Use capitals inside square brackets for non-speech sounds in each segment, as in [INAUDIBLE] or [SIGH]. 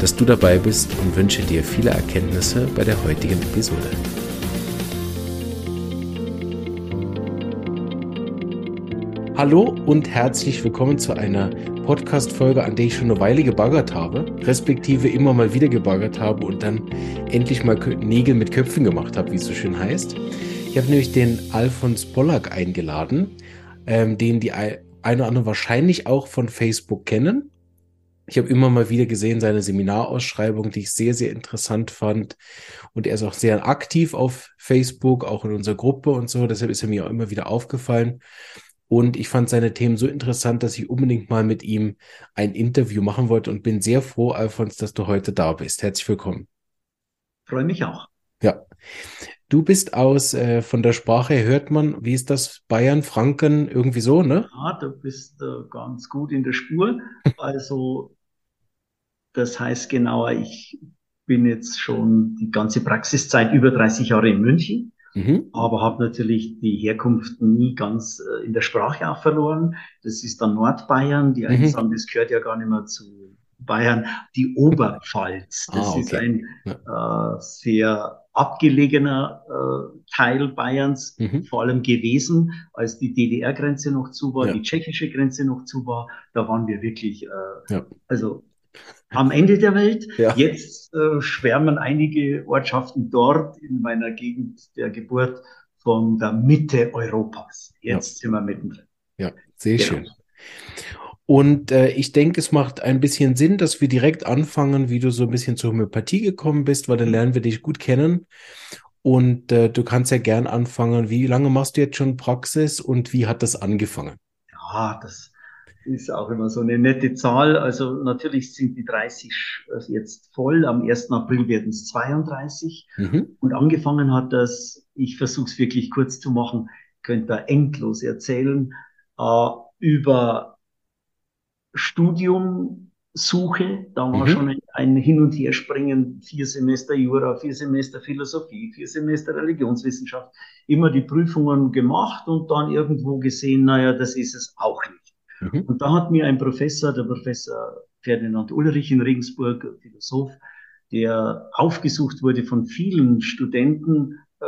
dass du dabei bist und wünsche dir viele Erkenntnisse bei der heutigen Episode. Hallo und herzlich willkommen zu einer Podcast-Folge, an der ich schon eine Weile gebaggert habe, respektive immer mal wieder gebaggert habe und dann endlich mal Nägel mit Köpfen gemacht habe, wie es so schön heißt. Ich habe nämlich den Alfons Pollack eingeladen, ähm, den die ein oder andere wahrscheinlich auch von Facebook kennen. Ich habe immer mal wieder gesehen seine Seminarausschreibung, die ich sehr, sehr interessant fand. Und er ist auch sehr aktiv auf Facebook, auch in unserer Gruppe und so. Deshalb ist er mir auch immer wieder aufgefallen. Und ich fand seine Themen so interessant, dass ich unbedingt mal mit ihm ein Interview machen wollte und bin sehr froh, Alfons, dass du heute da bist. Herzlich willkommen. Freue mich auch. Ja. Du bist aus, äh, von der Sprache hört man, wie ist das? Bayern, Franken, irgendwie so, ne? Ja, du bist äh, ganz gut in der Spur. [LAUGHS] Also, das heißt genauer, ich bin jetzt schon die ganze Praxiszeit über 30 Jahre in München, mhm. aber habe natürlich die Herkunft nie ganz äh, in der Sprache auch verloren. Das ist dann Nordbayern. Die einen mhm. sagen, das gehört ja gar nicht mehr zu Bayern. Die Oberpfalz, das ah, okay. ist ein äh, sehr abgelegener äh, Teil Bayerns, mhm. vor allem gewesen, als die DDR-Grenze noch zu war, ja. die tschechische Grenze noch zu war. Da waren wir wirklich, äh, ja. also am Ende der Welt. Ja. Jetzt äh, schwärmen einige Ortschaften dort in meiner Gegend der Geburt von der Mitte Europas. Jetzt sind wir mittendrin. Ja, sehr genau. schön. Und äh, ich denke, es macht ein bisschen Sinn, dass wir direkt anfangen, wie du so ein bisschen zur Homöopathie gekommen bist, weil dann lernen wir dich gut kennen. Und äh, du kannst ja gern anfangen. Wie lange machst du jetzt schon Praxis und wie hat das angefangen? Ja, das ist auch immer so eine nette Zahl. Also natürlich sind die 30 jetzt voll. Am 1. April werden es 32. Mhm. Und angefangen hat das, ich versuche es wirklich kurz zu machen, könnt da endlos erzählen, äh, über Studiumsuche. Da war mhm. schon ein, ein Hin- und Herspringen, vier Semester Jura, vier Semester Philosophie, vier Semester Religionswissenschaft. Immer die Prüfungen gemacht und dann irgendwo gesehen, naja, das ist es auch nicht. Mhm. Und da hat mir ein Professor, der Professor Ferdinand Ulrich in Regensburg, Philosoph, der aufgesucht wurde von vielen Studenten, äh,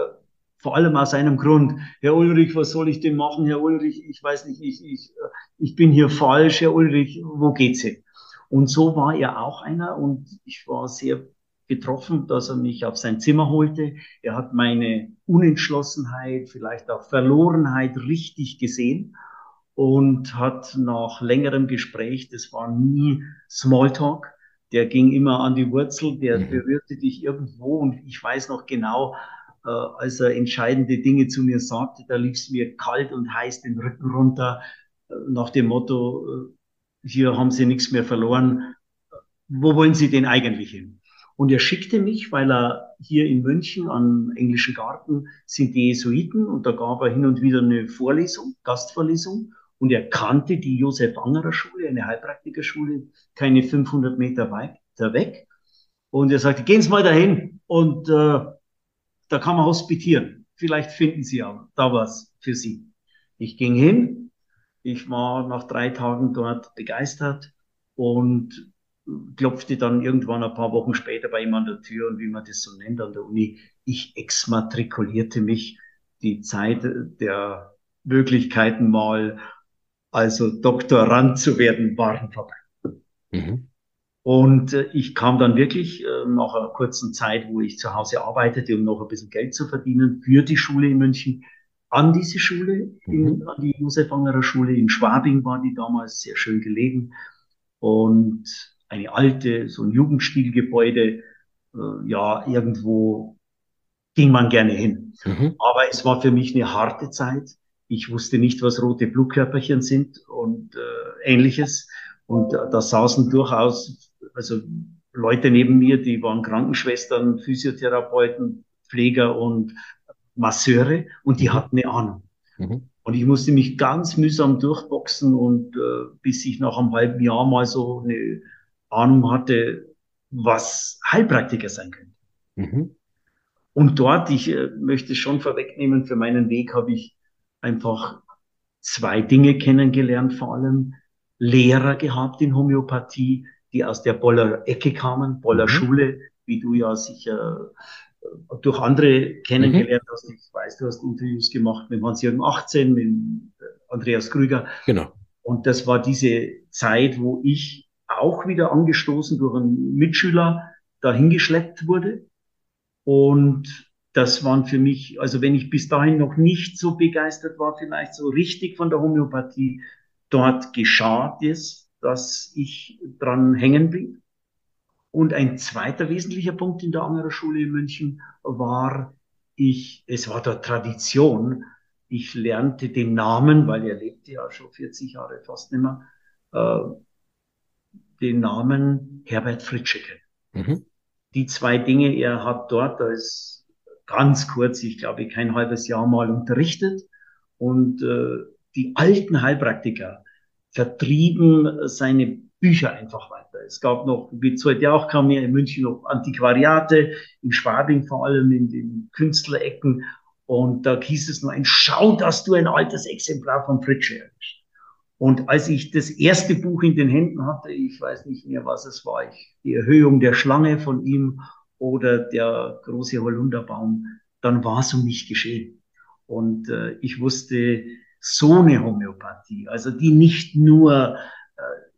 vor allem aus einem Grund. Herr Ulrich, was soll ich denn machen? Herr Ulrich, ich weiß nicht, ich, ich, ich bin hier falsch, Herr Ulrich, wo geht's hin? Und so war er auch einer und ich war sehr getroffen, dass er mich auf sein Zimmer holte. Er hat meine Unentschlossenheit, vielleicht auch Verlorenheit richtig gesehen und hat nach längerem Gespräch, das war nie Smalltalk, der ging immer an die Wurzel, der mhm. berührte dich irgendwo und ich weiß noch genau, äh, als er entscheidende Dinge zu mir sagte, da lief es mir kalt und heiß den Rücken runter nach dem Motto, äh, hier haben Sie nichts mehr verloren. Wo wollen Sie denn eigentlich hin? Und er schickte mich, weil er hier in München am Englischen Garten sind die Jesuiten und da gab er hin und wieder eine Vorlesung, Gastvorlesung. Und er kannte die Josef Angerer Schule, eine Heilpraktikerschule, keine 500 Meter weiter weg. Und er sagte, gehen Sie mal dahin und äh, da kann man hospitieren. Vielleicht finden Sie ja da was für Sie. Ich ging hin, ich war nach drei Tagen dort begeistert und klopfte dann irgendwann ein paar Wochen später bei ihm an der Tür und wie man das so nennt an der Uni, ich exmatrikulierte mich. Die Zeit der Möglichkeiten mal, also Doktorand zu werden, waren vorbei. Mhm. Und äh, ich kam dann wirklich äh, nach einer kurzen Zeit, wo ich zu Hause arbeitete, um noch ein bisschen Geld zu verdienen, für die Schule in München, an diese Schule, in, mhm. an die Josef Angerer Schule in Schwabing war die damals sehr schön gelegen und eine alte, so ein Jugendstilgebäude, äh, ja, irgendwo ging man gerne hin. Mhm. Aber es war für mich eine harte Zeit. Ich wusste nicht, was rote Blutkörperchen sind und äh, ähnliches. Und äh, da saßen durchaus, also Leute neben mir, die waren Krankenschwestern, Physiotherapeuten, Pfleger und Masseure und die hatten eine Ahnung. Mhm. Und ich musste mich ganz mühsam durchboxen und äh, bis ich nach einem halben Jahr mal so eine Ahnung hatte, was Heilpraktiker sein könnte. Mhm. Und dort, ich äh, möchte schon vorwegnehmen, für meinen Weg habe ich einfach zwei Dinge kennengelernt, vor allem Lehrer gehabt in Homöopathie, die aus der Boller Ecke kamen, Boller mhm. Schule, wie du ja sicher äh, durch andere kennengelernt mhm. hast. Ich weiß, du hast Interviews gemacht mit Hans-Jürgen 18, mit äh, Andreas Krüger. Genau. Und das war diese Zeit, wo ich auch wieder angestoßen durch einen Mitschüler dahin geschleppt wurde. Und das waren für mich, also wenn ich bis dahin noch nicht so begeistert war, vielleicht so richtig von der Homöopathie, dort geschah es, dass ich dran hängen blieb. Und ein zweiter wesentlicher Punkt in der Angerer Schule in München war, ich, es war dort Tradition. Ich lernte den Namen, weil er lebte ja schon 40 Jahre fast nicht mehr, äh, den Namen Herbert Fritsche kennen. Mhm. Die zwei Dinge, er hat dort als ganz kurz, ich glaube kein halbes Jahr mal unterrichtet und äh, die alten Heilpraktiker vertrieben seine Bücher einfach weiter. Es gab noch, wie es heute auch kam, mehr in München noch Antiquariate, in Schwabing vor allem, in den Künstlerecken. Und da hieß es nur ein, schau, dass du ein altes Exemplar von Fritsche erwischst. Und als ich das erste Buch in den Händen hatte, ich weiß nicht mehr, was es war, ich, die Erhöhung der Schlange von ihm oder der große Holunderbaum, dann war es um mich geschehen. Und äh, ich wusste, so eine Homöopathie, also die nicht nur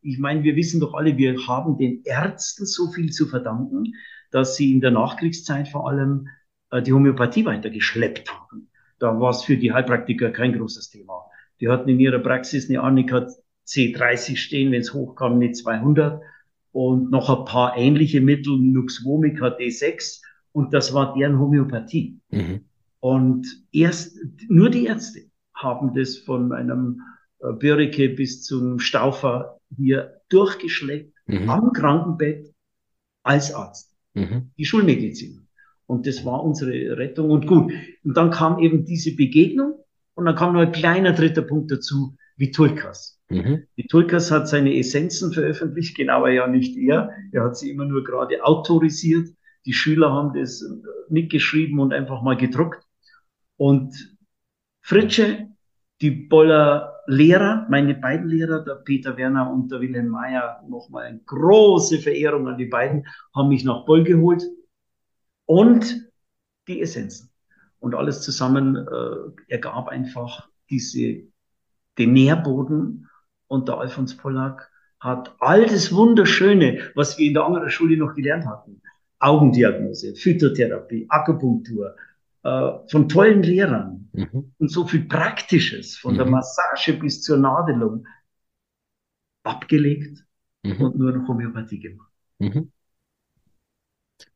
ich meine, wir wissen doch alle, wir haben den Ärzten so viel zu verdanken, dass sie in der Nachkriegszeit vor allem äh, die Homöopathie weitergeschleppt haben. Da war es für die Heilpraktiker kein großes Thema. Die hatten in ihrer Praxis eine Annika C30 stehen, wenn es hochkam, eine 200 und noch ein paar ähnliche Mittel, Nux Vomica D6 und das war deren Homöopathie. Mhm. Und erst nur die Ärzte haben das von einem äh, Börike bis zum Staufer hier durchgeschleppt mhm. am Krankenbett als Arzt. Mhm. Die Schulmedizin. Und das war unsere Rettung. Und gut. Und dann kam eben diese Begegnung. Und dann kam noch ein kleiner dritter Punkt dazu, wie Tulkas. Mhm. Vitulkas hat seine Essenzen veröffentlicht, genauer ja nicht er. Er hat sie immer nur gerade autorisiert. Die Schüler haben das mitgeschrieben und einfach mal gedruckt. Und Fritsche, die Boller Lehrer, meine beiden Lehrer, der Peter Werner und der Wilhelm Mayer, nochmal eine große Verehrung an die beiden, haben mich nach Boll geholt und die Essenzen. Und alles zusammen äh, ergab einfach diese, den Nährboden und der Alfons Pollack hat all das Wunderschöne, was wir in der anderen Schule noch gelernt hatten, Augendiagnose, Phytotherapie, Akupunktur, äh, von tollen Lehrern mhm. und so viel Praktisches, von mhm. der Massage bis zur Nadelung, abgelegt mhm. und nur noch Homöopathie gemacht.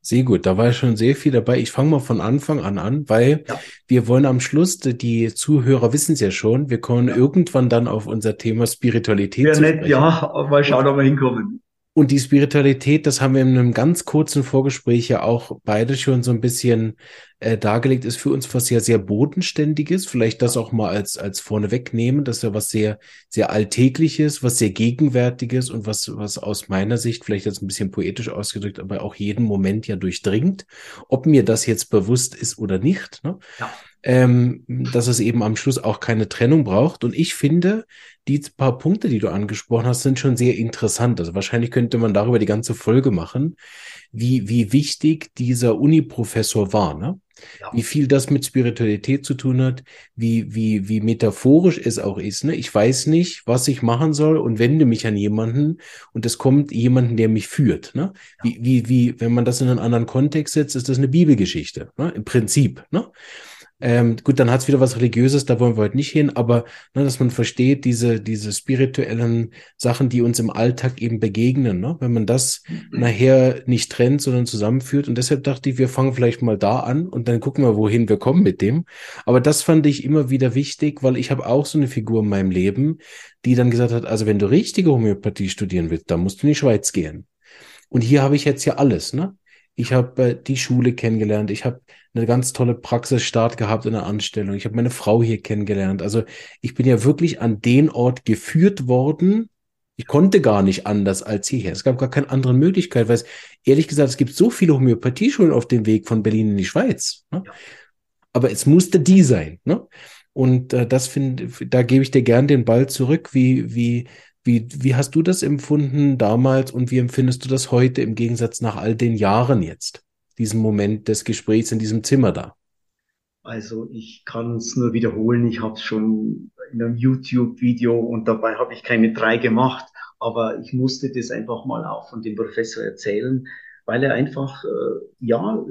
Sehr gut, da war schon sehr viel dabei. Ich fange mal von Anfang an an, weil ja. wir wollen am Schluss, die Zuhörer wissen es ja schon, wir kommen ja. irgendwann dann auf unser Thema Spiritualität ja, zu nett, Ja, mal schauen, ob wir hinkommen. Und die Spiritualität, das haben wir in einem ganz kurzen Vorgespräch ja auch beide schon so ein bisschen äh, dargelegt, ist für uns was ja sehr bodenständiges. Vielleicht das auch mal als, als vorneweg nehmen. Das ja was sehr, sehr alltägliches, was sehr gegenwärtiges und was, was aus meiner Sicht vielleicht jetzt ein bisschen poetisch ausgedrückt, aber auch jeden Moment ja durchdringt. Ob mir das jetzt bewusst ist oder nicht. Ne? Ja ähm, dass es eben am Schluss auch keine Trennung braucht. Und ich finde, die paar Punkte, die du angesprochen hast, sind schon sehr interessant. Also wahrscheinlich könnte man darüber die ganze Folge machen, wie, wie wichtig dieser Uni-Professor war, ne? Ja. Wie viel das mit Spiritualität zu tun hat, wie, wie, wie metaphorisch es auch ist. Ne? Ich weiß nicht, was ich machen soll und wende mich an jemanden und es kommt jemanden, der mich führt. Ne? Ja. Wie, wie, wie, wenn man das in einen anderen Kontext setzt, ist das eine Bibelgeschichte, ne? im Prinzip. Ne? Ähm, gut, dann hat es wieder was Religiöses, da wollen wir heute nicht hin, aber ne, dass man versteht, diese, diese spirituellen Sachen, die uns im Alltag eben begegnen, ne? wenn man das mhm. nachher nicht trennt, sondern zusammenführt. Und deshalb dachte ich, wir fangen vielleicht mal da an und dann gucken wir, wohin wir kommen mit dem. Aber das fand ich immer wieder wichtig, weil ich habe auch so eine Figur in meinem Leben, die dann gesagt hat, also wenn du richtige Homöopathie studieren willst, dann musst du in die Schweiz gehen. Und hier habe ich jetzt ja alles, ne? Ich habe äh, die Schule kennengelernt. Ich habe eine ganz tolle Praxisstart gehabt in der Anstellung. Ich habe meine Frau hier kennengelernt. Also ich bin ja wirklich an den Ort geführt worden. Ich konnte gar nicht anders als hierher. Es gab gar keine andere Möglichkeit, weil es, ehrlich gesagt, es gibt so viele Homöopathieschulen auf dem Weg von Berlin in die Schweiz. Ne? Aber es musste die sein. Ne? Und äh, das finde, da gebe ich dir gern den Ball zurück. Wie, wie, wie, wie hast du das empfunden damals und wie empfindest du das heute im Gegensatz nach all den Jahren jetzt? Diesen Moment des Gesprächs in diesem Zimmer da. Also ich kann es nur wiederholen. Ich habe es schon in einem YouTube-Video und dabei habe ich keine drei gemacht, aber ich musste das einfach mal auch von dem Professor erzählen, weil er einfach, äh, ja,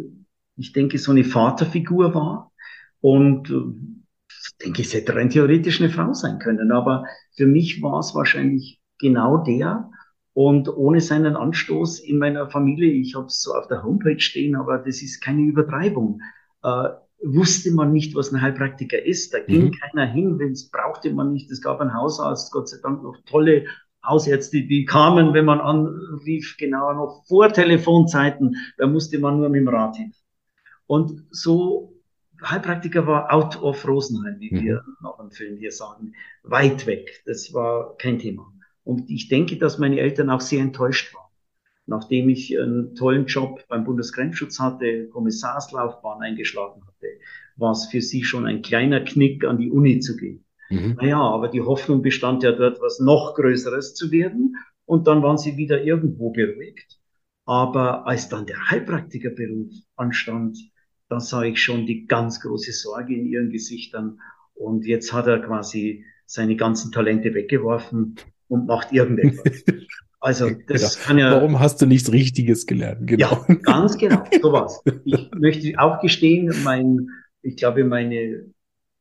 ich denke, so eine Vaterfigur war und äh, denke, es hätte rein theoretisch eine Frau sein können. Aber für mich war es wahrscheinlich genau der. Und ohne seinen Anstoß in meiner Familie, ich habe es so auf der Homepage stehen, aber das ist keine Übertreibung, äh, wusste man nicht, was ein Heilpraktiker ist. Da ging mhm. keiner hin, wenn es brauchte man nicht. Es gab einen Hausarzt, Gott sei Dank noch tolle Hausärzte, die kamen, wenn man anrief, genau noch vor Telefonzeiten. Da musste man nur mit dem Rad hin. Und so Heilpraktiker war out of Rosenheim, wie mhm. wir nach dem Film hier sagen. Weit weg. Das war kein Thema. Und ich denke, dass meine Eltern auch sehr enttäuscht waren. Nachdem ich einen tollen Job beim Bundesgrenzschutz hatte, Kommissarslaufbahn eingeschlagen hatte, war es für sie schon ein kleiner Knick, an die Uni zu gehen. Mhm. Naja, aber die Hoffnung bestand ja dort, was noch Größeres zu werden. Und dann waren sie wieder irgendwo beruhigt. Aber als dann der Heilpraktikerberuf anstand, da sah ich schon die ganz große Sorge in ihren Gesichtern. Und jetzt hat er quasi seine ganzen Talente weggeworfen und macht irgendetwas. [LAUGHS] Also das genau. kann ja. Warum hast du nichts Richtiges gelernt? Genau. Ja, ganz genau. [LAUGHS] So was. Ich möchte auch gestehen, mein, ich glaube, meine,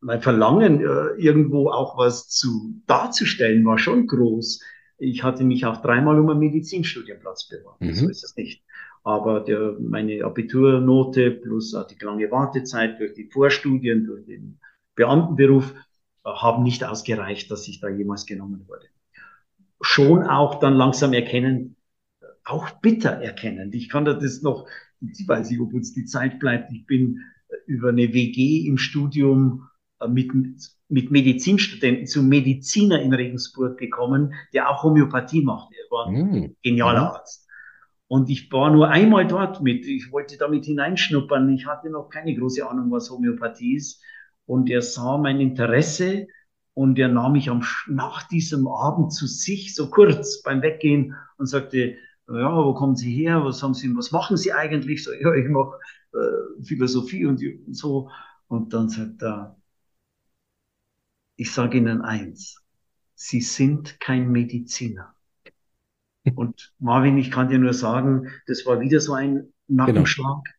mein Verlangen, äh, irgendwo auch was zu darzustellen, war schon groß. Ich hatte mich auch dreimal um einen Medizinstudienplatz beworben. Mhm. So ist es nicht. Aber der, meine Abiturnote plus auch die lange Wartezeit durch die Vorstudien, durch den Beamtenberuf äh, haben nicht ausgereicht, dass ich da jemals genommen wurde. Schon auch dann langsam erkennen, auch bitter erkennen. Ich kann das noch, ich weiß nicht, ob uns die Zeit bleibt. Ich bin äh, über eine WG im Studium äh, mit, mit Medizinstudenten zum Mediziner in Regensburg gekommen, der auch Homöopathie macht. Er war ein mm. genialer Arzt. Und ich war nur einmal dort mit. Ich wollte damit hineinschnuppern. Ich hatte noch keine große Ahnung, was Homöopathie ist. Und er sah mein Interesse und er nahm mich am, nach diesem Abend zu sich, so kurz beim Weggehen und sagte, ja, wo kommen Sie her? Was haben Sie, was machen Sie eigentlich? So, [LAUGHS] ja, ich mache äh, Philosophie und so. Und dann sagt er, ich sage Ihnen eins, Sie sind kein Mediziner. [LAUGHS] Und Marvin, ich kann dir nur sagen, das war wieder so ein Nackenschlag. Genau.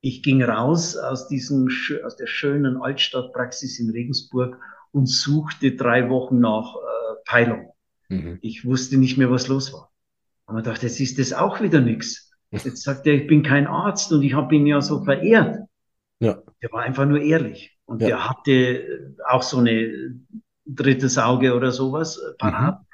Ich ging raus aus diesem, aus der schönen Altstadtpraxis in Regensburg und suchte drei Wochen nach äh, Peilung. Mhm. Ich wusste nicht mehr, was los war. Und man dachte, jetzt ist das auch wieder nichts. [LAUGHS] Jetzt sagt er, ich bin kein Arzt und ich habe ihn ja so verehrt. Ja. Der war einfach nur ehrlich. Und ja. der hatte auch so eine drittes Auge oder sowas äh, parat. Mhm.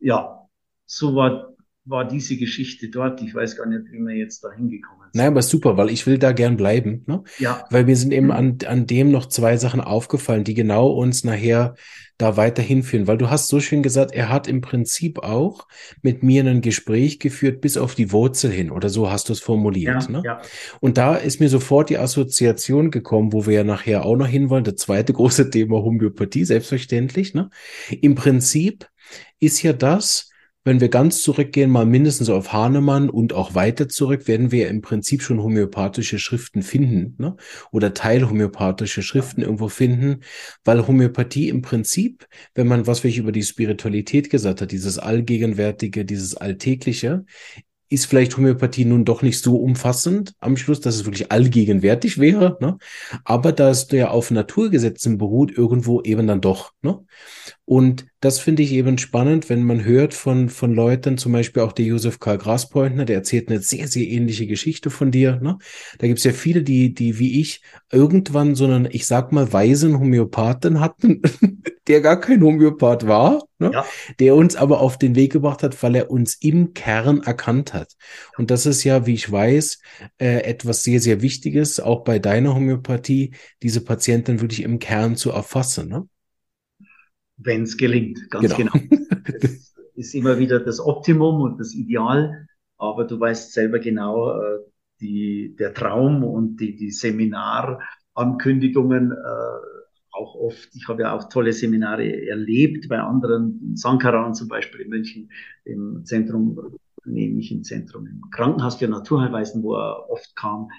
Ja, so war war diese Geschichte dort. Ich weiß gar nicht, wie wir jetzt da hingekommen sind. Nein, aber super, weil ich will da gern bleiben. Ne? Ja. Weil mir sind eben mhm. an, an dem noch zwei Sachen aufgefallen, die genau uns nachher da weiter hinführen. Weil du hast so schön gesagt, er hat im Prinzip auch mit mir ein Gespräch geführt bis auf die Wurzel hin. Oder so hast du es formuliert. Ja, ne? ja. Und da ist mir sofort die Assoziation gekommen, wo wir ja nachher auch noch hinwollen. Das zweite [LAUGHS] große Thema Homöopathie, selbstverständlich. Ne? Im Prinzip ist ja das, wenn wir ganz zurückgehen, mal mindestens auf Hahnemann und auch weiter zurück, werden wir im Prinzip schon homöopathische Schriften finden ne? oder teilhomöopathische Schriften irgendwo finden, weil Homöopathie im Prinzip, wenn man was wir über die Spiritualität gesagt hat, dieses Allgegenwärtige, dieses Alltägliche, ist vielleicht Homöopathie nun doch nicht so umfassend am Schluss, dass es wirklich allgegenwärtig wäre, ne? aber da es ja auf Naturgesetzen beruht, irgendwo eben dann doch. Ne? Und das finde ich eben spannend, wenn man hört von, von Leuten, zum Beispiel auch der Josef Karl Graspointner, der erzählt eine sehr, sehr ähnliche Geschichte von dir. Ne? Da gibt es ja viele, die, die wie ich irgendwann so einen, ich sag mal, weisen Homöopathen hatten, [LAUGHS] der gar kein Homöopath war, ne? Ja. der uns aber auf den Weg gebracht hat, weil er uns im Kern erkannt hat. Und das ist ja, wie ich weiß, äh, etwas sehr, sehr Wichtiges, auch bei deiner Homöopathie, diese Patienten wirklich im Kern zu erfassen. Ne? Wenn es gelingt, ganz genau. genau. [LAUGHS] Das ist immer wieder das Optimum und das Ideal, aber du weißt selber genau, äh, die, der Traum und die, die Seminarankündigungen, äh, auch oft, ich habe ja auch tolle Seminare erlebt bei anderen, Sankaran zum Beispiel in München, im Zentrum, nehme ich im Zentrum, im Krankenhaus für Naturheilweisen, wo er oft kam.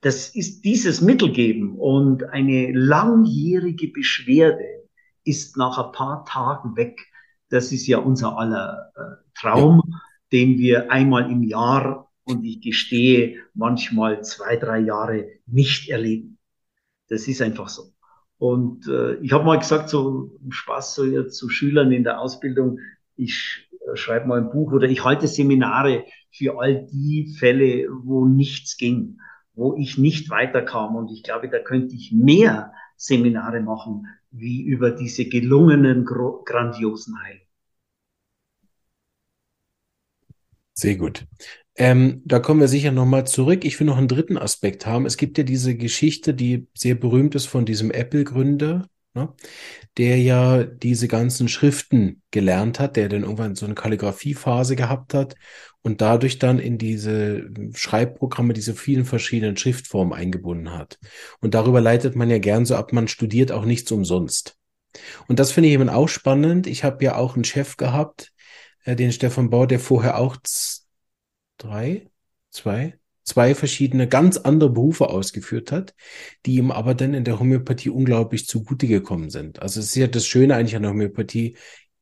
Das ist dieses Mittelgeben und eine langjährige Beschwerde, ist nach ein paar Tagen weg. Das ist ja unser aller äh, Traum, ja. den wir einmal im Jahr und ich gestehe manchmal zwei, drei Jahre nicht erleben. Das ist einfach so. Und äh, ich habe mal gesagt, so Spaß so jetzt zu Schülern in der Ausbildung, ich äh, schreibe mal ein Buch oder ich halte Seminare für all die Fälle, wo nichts ging, wo ich nicht weiterkam. Und ich glaube, da könnte ich mehr Seminare machen, wie über diese gelungenen, grandiosen Heilungen. Sehr gut. Ähm, da kommen wir sicher nochmal zurück. Ich will noch einen dritten Aspekt haben. Es gibt ja diese Geschichte, die sehr berühmt ist von diesem Apple-Gründer, ne, der ja diese ganzen Schriften gelernt hat, der dann irgendwann so eine Kalligrafiephase gehabt hat und dadurch dann in diese Schreibprogramme diese vielen verschiedenen Schriftformen eingebunden hat. Und darüber leitet man ja gern so ab, man studiert auch nichts umsonst. Und das finde ich eben auch spannend. Ich habe ja auch einen Chef gehabt, äh, den Stefan Bauer, der vorher auch drei, zwei, zwei verschiedene ganz andere Berufe ausgeführt hat, die ihm aber dann in der Homöopathie unglaublich zugute gekommen sind. Also es ist ja das Schöne eigentlich an der Homöopathie,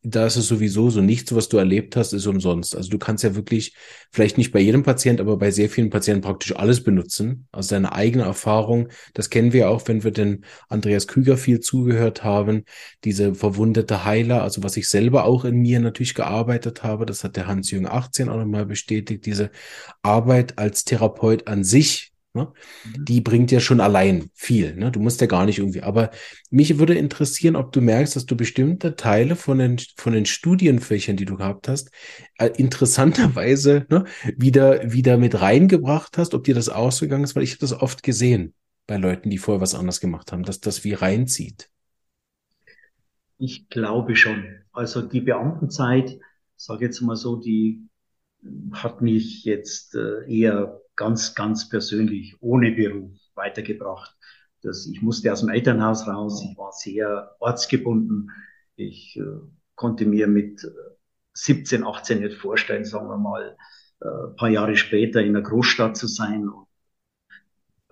da ist es sowieso so, nichts, was du erlebt hast, ist umsonst. Also du kannst ja wirklich, vielleicht nicht bei jedem Patient, aber bei sehr vielen Patienten praktisch alles benutzen. Also deine eigene Erfahrung, das kennen wir auch, wenn wir den Andreas Krüger viel zugehört haben, diese verwundete Heiler, also was ich selber auch in mir natürlich gearbeitet habe, das hat der Hans-Jürgen 18 auch nochmal bestätigt, diese Arbeit als Therapeut an sich, Ne? Mhm. Die bringt ja schon allein viel. Ne? Du musst ja gar nicht irgendwie. Aber mich würde interessieren, ob du merkst, dass du bestimmte Teile von den, von den Studienfächern, die du gehabt hast, äh, interessanterweise ne, wieder, wieder mit reingebracht hast, ob dir das ausgegangen ist, weil ich habe das oft gesehen bei Leuten, die vorher was anderes gemacht haben, dass das wie reinzieht. Ich glaube schon. Also die Beamtenzeit, sage jetzt mal so, die hat mich jetzt äh, eher ganz, ganz persönlich ohne Beruf weitergebracht. Das, ich musste aus dem Elternhaus raus, ich war sehr ortsgebunden. Ich äh, konnte mir mit 17, äh, 18 nicht vorstellen, sagen wir mal, äh, paar Jahre später in einer Großstadt zu sein. Und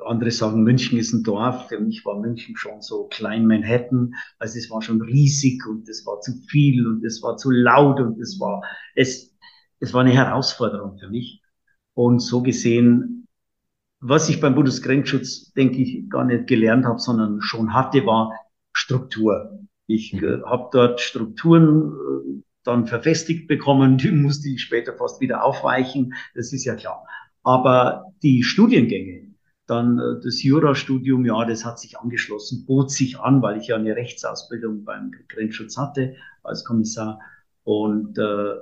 andere sagen, München ist ein Dorf. Für mich war München schon so klein Manhattan. Also es war schon riesig und es war zu viel und es war zu laut und es war, es, es war eine Herausforderung für mich. Und so gesehen, was ich beim Bundesgrenzschutz, denke ich, gar nicht gelernt habe, sondern schon hatte, war Struktur. Ich mhm. äh, habe dort Strukturen äh, dann verfestigt bekommen, die musste ich später fast wieder aufweichen, das ist ja klar. Aber die Studiengänge, dann äh, das Jurastudium, ja, das hat sich angeschlossen, bot sich an, weil ich ja eine Rechtsausbildung beim Grenzschutz hatte als Kommissar. Und äh,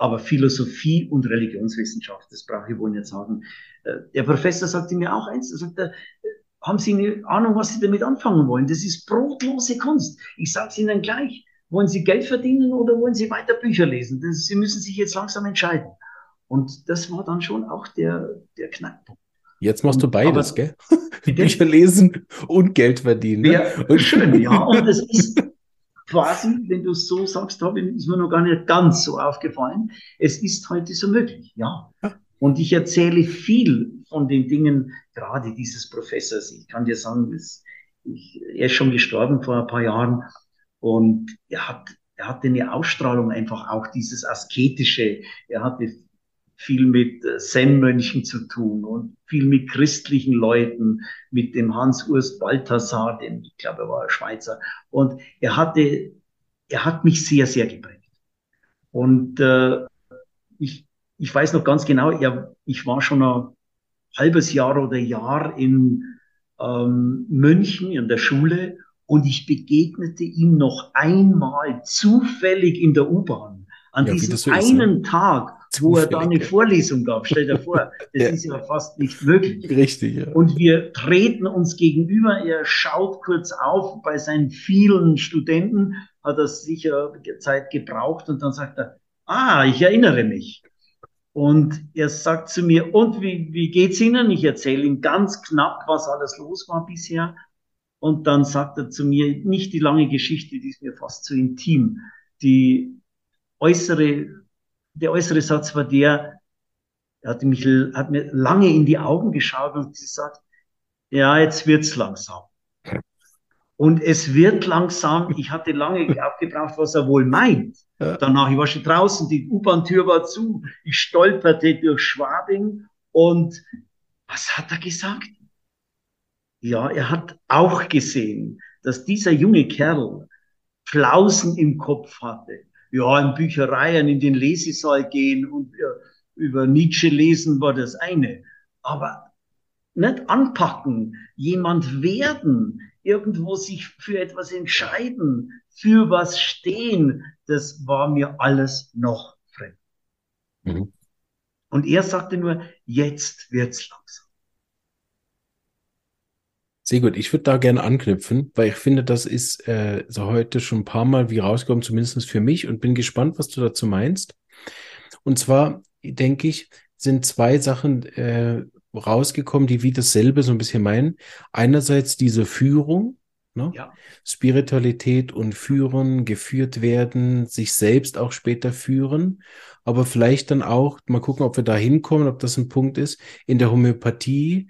aber Philosophie und Religionswissenschaft, das brauche ich wohl nicht sagen. Äh, der Professor sagte mir auch eins, er sagte, äh, haben Sie eine Ahnung, was Sie damit anfangen wollen? Das ist brotlose Kunst. Ich sage es Ihnen gleich. Wollen Sie Geld verdienen oder wollen Sie weiter Bücher lesen? Das, Sie müssen sich jetzt langsam entscheiden. Und das war dann schon auch der, der Knackpunkt. Jetzt machst du beides, aber, gell? [LAUGHS] Bücher lesen und Geld verdienen. Ne? Ja, schön, ja. [LAUGHS] Und das ist, quasi, wenn du es so sagst, habe ist mir noch gar nicht ganz so aufgefallen. Es ist heute so möglich, ja. Und ich erzähle viel von den Dingen, gerade dieses Professors. Ich kann dir sagen, es, ich, er ist schon gestorben vor ein paar Jahren und er hat, er hatte eine Ausstrahlung einfach auch dieses asketische. Er hatte viel mit äh, Zen-Mönchen zu tun und viel mit christlichen Leuten, mit dem Hans-Urs Balthasar, den, ich glaube, er war Schweizer. Und er hatte er hat mich sehr, sehr geprägt. Und äh, ich, ich weiß noch ganz genau, er, ich war schon ein halbes Jahr oder Jahr in ähm, München in der Schule und ich begegnete ihm noch einmal zufällig in der U-Bahn an ja, diesem einen ist, ne? Tag, wo er da eine Vorlesung gab. Stell dir vor, [LAUGHS] das ja. ist ja fast nicht möglich. Richtig, ja. Und wir treten uns gegenüber. Er schaut kurz auf. Bei seinen vielen Studenten hat er sicher Zeit gebraucht und dann sagt er, ah, ich erinnere mich. Und er sagt zu mir, und wie, wie geht's Ihnen? Ich erzähle ihm ganz knapp, was alles los war bisher. Und dann sagt er zu mir, nicht die lange Geschichte, die ist mir fast zu intim. Die äußere, der äußere Satz war der, er hat, mich, hat mir lange in die Augen geschaut und gesagt, ja, jetzt wird's langsam. Und es wird langsam, ich hatte lange [LAUGHS] aufgebraucht, was er wohl meint. Danach, ich war schon draußen, die U-Bahn-Tür war zu, ich stolperte durch Schwabing und was hat er gesagt? Ja, er hat auch gesehen, dass dieser junge Kerl Flausen im Kopf hatte. Ja, in Büchereien, in den Lesesaal gehen und ja, über Nietzsche lesen war das eine. Aber nicht anpacken, jemand werden, irgendwo sich für etwas entscheiden, für was stehen, das war mir alles noch fremd. Mhm. Und er sagte nur, jetzt wird's langsam. Sehr gut. Ich würde da gerne anknüpfen, weil ich finde, das ist äh, so heute schon ein paar Mal wie rausgekommen, zumindest für mich, und bin gespannt, was du dazu meinst. Und zwar, denke ich, sind zwei Sachen äh, rausgekommen, die wie dasselbe so ein bisschen meinen. Einerseits diese Führung, ne? ja. Spiritualität und Führen, geführt werden, sich selbst auch später führen, aber vielleicht dann auch, mal gucken, ob wir da hinkommen, ob das ein Punkt ist, in der Homöopathie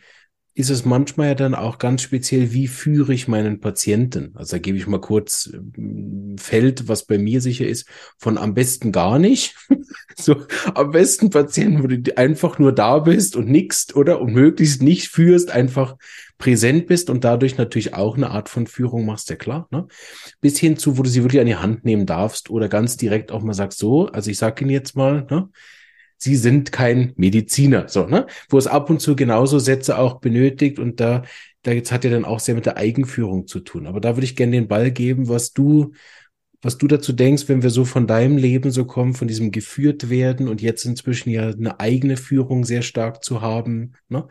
ist es manchmal ja dann auch ganz speziell, wie führe ich meinen Patienten? Also da gebe ich mal kurz ein äh, Feld, was bei mir sicher ist, von am besten gar nicht. [LAUGHS] so am besten Patienten, wo du einfach nur da bist und nickst oder und möglichst nicht führst, einfach präsent bist und dadurch natürlich auch eine Art von Führung machst, ja klar. Ne? Bis hin zu, wo du sie wirklich an die Hand nehmen darfst oder ganz direkt auch mal sagst, so, also ich sage Ihnen jetzt mal, ne? Sie sind kein Mediziner, so, ne? Wo es ab und zu genauso Sätze auch benötigt und da, da jetzt hat ja dann auch sehr mit der Eigenführung zu tun. Aber da würde ich gerne den Ball geben, was du, was du dazu denkst, wenn wir so von deinem Leben so kommen, von diesem geführt werden und jetzt inzwischen ja eine eigene Führung sehr stark zu haben, ne?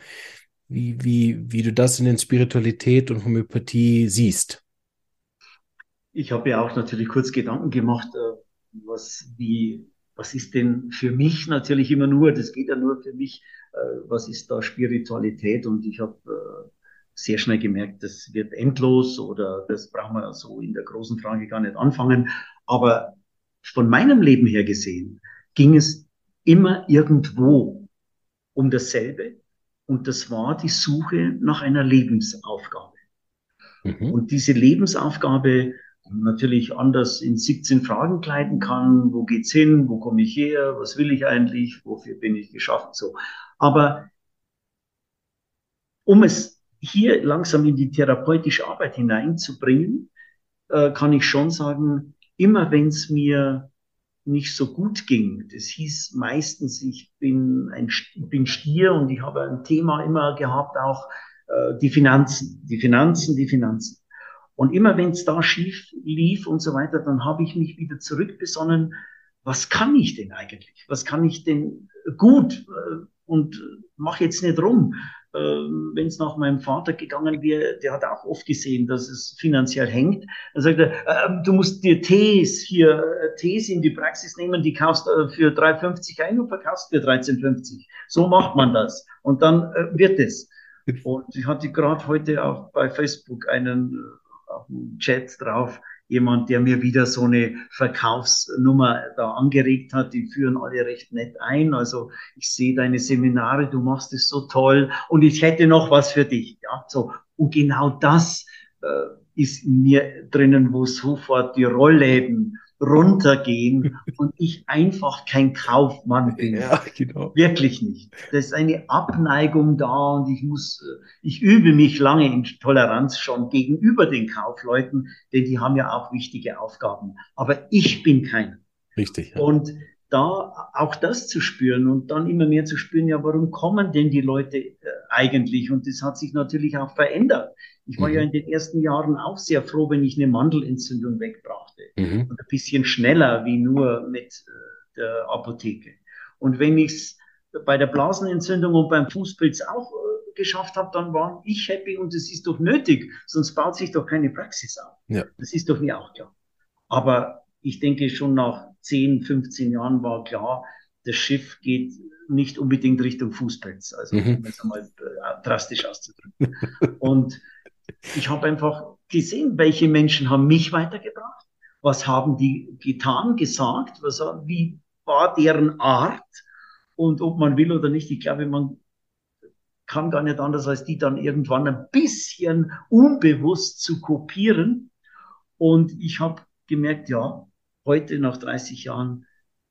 Wie, wie, wie du das in den Spiritualität und Homöopathie siehst. Ich habe ja auch natürlich kurz Gedanken gemacht, äh, was, wie, was ist denn für mich natürlich immer nur, das geht ja nur für mich, äh, was ist da Spiritualität? Und ich habe äh, sehr schnell gemerkt, das wird endlos oder das brauchen wir so in der großen Frage gar nicht anfangen. Aber von meinem Leben her gesehen ging es immer irgendwo um dasselbe. Und das war die Suche nach einer Lebensaufgabe. Mhm. Und diese Lebensaufgabe natürlich anders in 17 Fragen kleiden kann. Wo geht's hin? Wo komme ich her? Was will ich eigentlich? Wofür bin ich geschaffen? So. Aber um es hier langsam in die therapeutische Arbeit hineinzubringen, äh, kann ich schon sagen, immer wenn es mir nicht so gut ging, das hieß meistens, ich bin ein bin Stier und ich habe ein Thema immer gehabt, auch äh, die Finanzen, die Finanzen, die Finanzen. Und immer wenn es da schief lief und so weiter, dann habe ich mich wieder zurückbesonnen, was kann ich denn eigentlich? Was kann ich denn gut? Äh, und mach jetzt nicht rum. Ähm, wenn es nach meinem Vater gegangen wäre, der hat auch oft gesehen, dass es finanziell hängt. Dann sagt er, äh, du musst dir Tees hier, äh, Tees in die Praxis nehmen, die kaufst äh, für 3,50 ein und verkaufst für 13,50. So macht man das. Und dann wird es. Und ich hatte gerade heute auch bei Facebook einen auf dem Chat drauf, jemand, der mir wieder so eine Verkaufsnummer da angeregt hat. Die führen alle recht nett ein. Also ich sehe deine Seminare, du machst es so toll und ich hätte noch was für dich. Ja, so. Und genau das äh, ist in mir drinnen, wo sofort die Rollläden runtergehen und ich einfach kein Kaufmann bin. Ja, genau. Wirklich nicht. Da ist eine Abneigung da und ich muss, ich übe mich lange in Toleranz schon gegenüber den Kaufleuten, denn die haben ja auch wichtige Aufgaben. Aber ich bin keiner. Richtig. Ja. Und da auch das zu spüren und dann immer mehr zu spüren, ja, warum kommen denn die Leute äh, eigentlich? Und das hat sich natürlich auch verändert. Ich war mhm. ja in den ersten Jahren auch sehr froh, wenn ich eine Mandelentzündung wegbrachte. Mhm. Und ein bisschen schneller wie nur mit äh, der Apotheke. Und wenn ich es bei der Blasenentzündung und beim Fußpilz auch äh, geschafft habe, dann war ich happy und es ist doch nötig, sonst baut sich doch keine Praxis auf. Ja. Das ist doch mir auch klar. Aber ich denke schon nach 10, 15 Jahren war klar, das Schiff geht nicht unbedingt Richtung Fußpilz, also mhm. um es einmal äh, drastisch auszudrücken. Und ich habe einfach gesehen, welche Menschen haben mich weitergebracht, was haben die getan, gesagt, was, wie war deren Art und ob man will oder nicht, ich glaube, man kann gar nicht anders, als die dann irgendwann ein bisschen unbewusst zu kopieren. Und ich habe gemerkt, ja, heute nach 30 Jahren,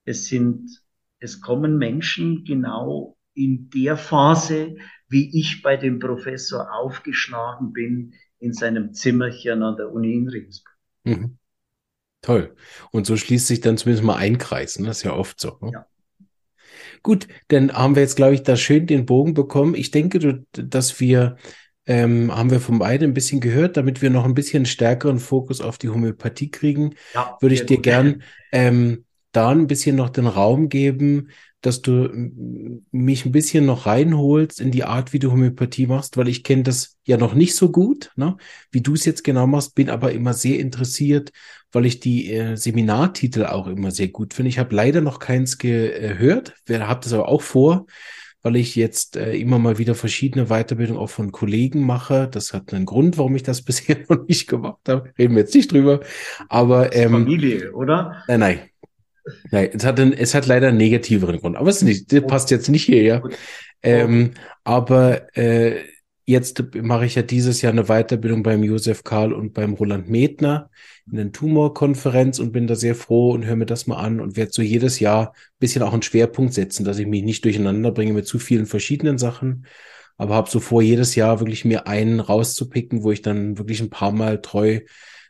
es sind, es kommen Menschen genau in der Phase, wie ich bei dem Professor aufgeschlagen bin in seinem Zimmerchen an der Uni in Regensburg. Mhm. Toll. Und so schließt sich dann zumindest mal ein Kreis. Ne? Das ist ja oft so. Ne? Ja. Gut, dann haben wir jetzt, glaube ich, da schön den Bogen bekommen. Ich denke, dass wir ähm, haben wir von beiden ein bisschen gehört, damit wir noch ein bisschen stärkeren Fokus auf die Homöopathie kriegen, ja, würde ich dir gut. gern ähm, da ein bisschen noch den Raum geben, dass du mich ein bisschen noch reinholst in die Art, wie du Homöopathie machst, weil ich kenne das ja noch nicht so gut, ne? wie du es jetzt genau machst, bin aber immer sehr interessiert, weil ich die äh, Seminartitel auch immer sehr gut finde. Ich habe leider noch keins gehört, habe das aber auch vor weil ich jetzt äh, immer mal wieder verschiedene Weiterbildungen auch von Kollegen mache. Das hat einen Grund, warum ich das [LAUGHS] bisher noch nicht gemacht habe. Reden wir jetzt nicht drüber. Aber ähm, Familie, oder? Nein, nein. Nein, es hat, einen, es hat leider einen negativeren Grund. Aber es ist nicht, das passt jetzt nicht hierher. Ähm, aber äh, jetzt mache ich ja dieses Jahr eine Weiterbildung beim Josef Karl und beim Roland Medner in der Tumorkonferenz und bin da sehr froh und höre mir das mal an und werde so jedes Jahr ein bisschen auch einen Schwerpunkt setzen, dass ich mich nicht durcheinander bringe mit zu vielen verschiedenen Sachen, aber habe so vor, jedes Jahr wirklich mir einen rauszupicken, wo ich dann wirklich ein paar Mal treu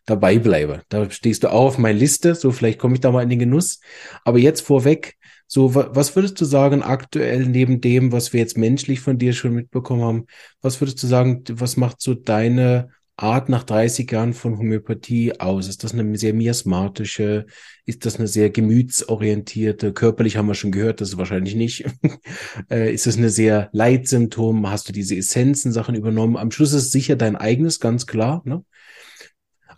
dabei bleibe. Da stehst du auch auf meiner Liste, so vielleicht komme ich da mal in den Genuss. Aber jetzt vorweg, so was würdest du sagen aktuell neben dem, was wir jetzt menschlich von dir schon mitbekommen haben, was würdest du sagen, was macht so deine Art nach 30 Jahren von Homöopathie aus? Ist das eine sehr miasmatische? Ist das eine sehr gemütsorientierte? Körperlich haben wir schon gehört, das ist wahrscheinlich nicht. [LAUGHS] Äh, ist das eine sehr Leitsymptom? Hast du diese Essenzen-Sachen übernommen? Am Schluss ist sicher dein eigenes, ganz klar. Ne?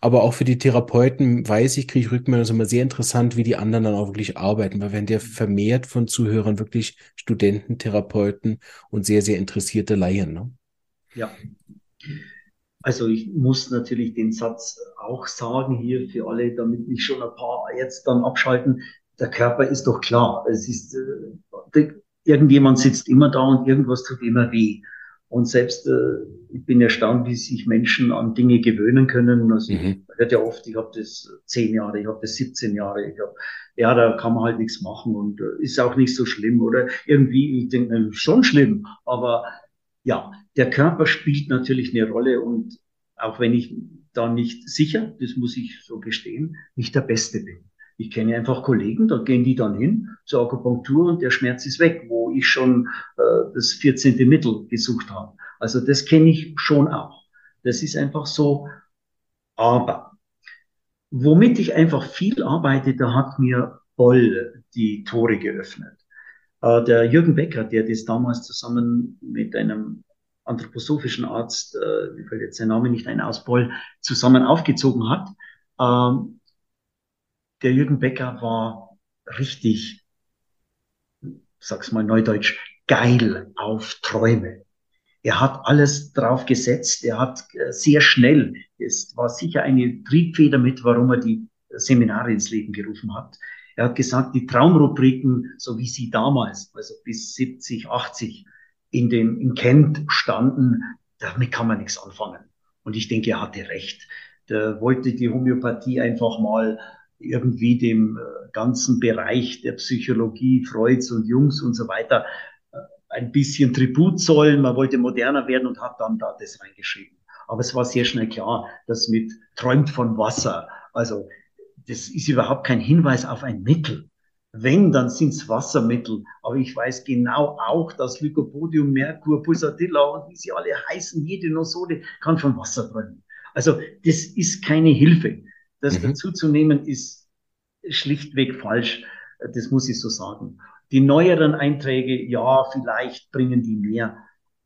Aber auch für die Therapeuten weiß ich, kriege ich Rückmeldung, ist immer sehr interessant, wie die anderen dann auch wirklich arbeiten, weil wenn der vermehrt von Zuhörern wirklich Studenten, Therapeuten und sehr, sehr interessierte Laien. Ne? Ja. Also ich muss natürlich den Satz auch sagen hier für alle, damit nicht schon ein paar jetzt dann abschalten. Der Körper ist doch klar. Es ist, äh, irgendjemand sitzt immer da und irgendwas tut immer weh. Und selbst, äh, ich bin erstaunt, wie sich Menschen an Dinge gewöhnen können. Also mhm. ich hört ja oft, ich habe das zehn Jahre, ich habe das 17 Jahre, ich hab, ja, da kann man halt nichts machen und äh, ist auch nicht so schlimm. Oder irgendwie, ich denke, schon schlimm, aber ja, der Körper spielt natürlich eine Rolle und auch wenn ich da nicht sicher, das muss ich so gestehen, nicht der Beste bin. Ich kenne einfach Kollegen, da gehen die dann hin zur Akupunktur und der Schmerz ist weg, wo ich schon äh, das 14. Mittel gesucht habe. Also das kenne ich schon auch. Das ist einfach so. Aber womit ich einfach viel arbeite, da hat mir Boll die Tore geöffnet. Äh, der Jürgen Becker, der das damals zusammen mit einem anthroposophischen Arzt, äh, mir fällt jetzt sein Name nicht ein, aus Boll, zusammen aufgezogen hat. Ähm, der Jürgen Becker war richtig, sag's mal neudeutsch, geil auf Träume. Er hat alles drauf gesetzt, er hat äh, sehr schnell, es war sicher eine Triebfeder mit, warum er die Seminare ins Leben gerufen hat. Er hat gesagt, die Traumrubriken, so wie sie damals, also bis 70, 80, in dem, in Kent standen, damit kann man nichts anfangen. Und ich denke, er hatte recht. Der wollte die Homöopathie einfach mal irgendwie dem äh, ganzen Bereich der Psychologie, Freuds und Jungs und so weiter äh, ein bisschen Tribut zollen. Man wollte moderner werden und hat dann da das reingeschrieben. Aber es war sehr schnell klar, dass mit träumt von Wasser, also das ist überhaupt kein Hinweis auf ein Mittel. Wenn, dann sind es Wassermittel. Aber ich weiß genau auch, dass Lycopodium, Merkur, Pulsatilla und wie sie alle heißen, jede Nosode kann von Wasser träumen. Also das ist keine Hilfe. Das mhm. dazu zu nehmen ist schlichtweg falsch. Das muss ich so sagen. Die neueren Einträge, ja, vielleicht bringen die mehr.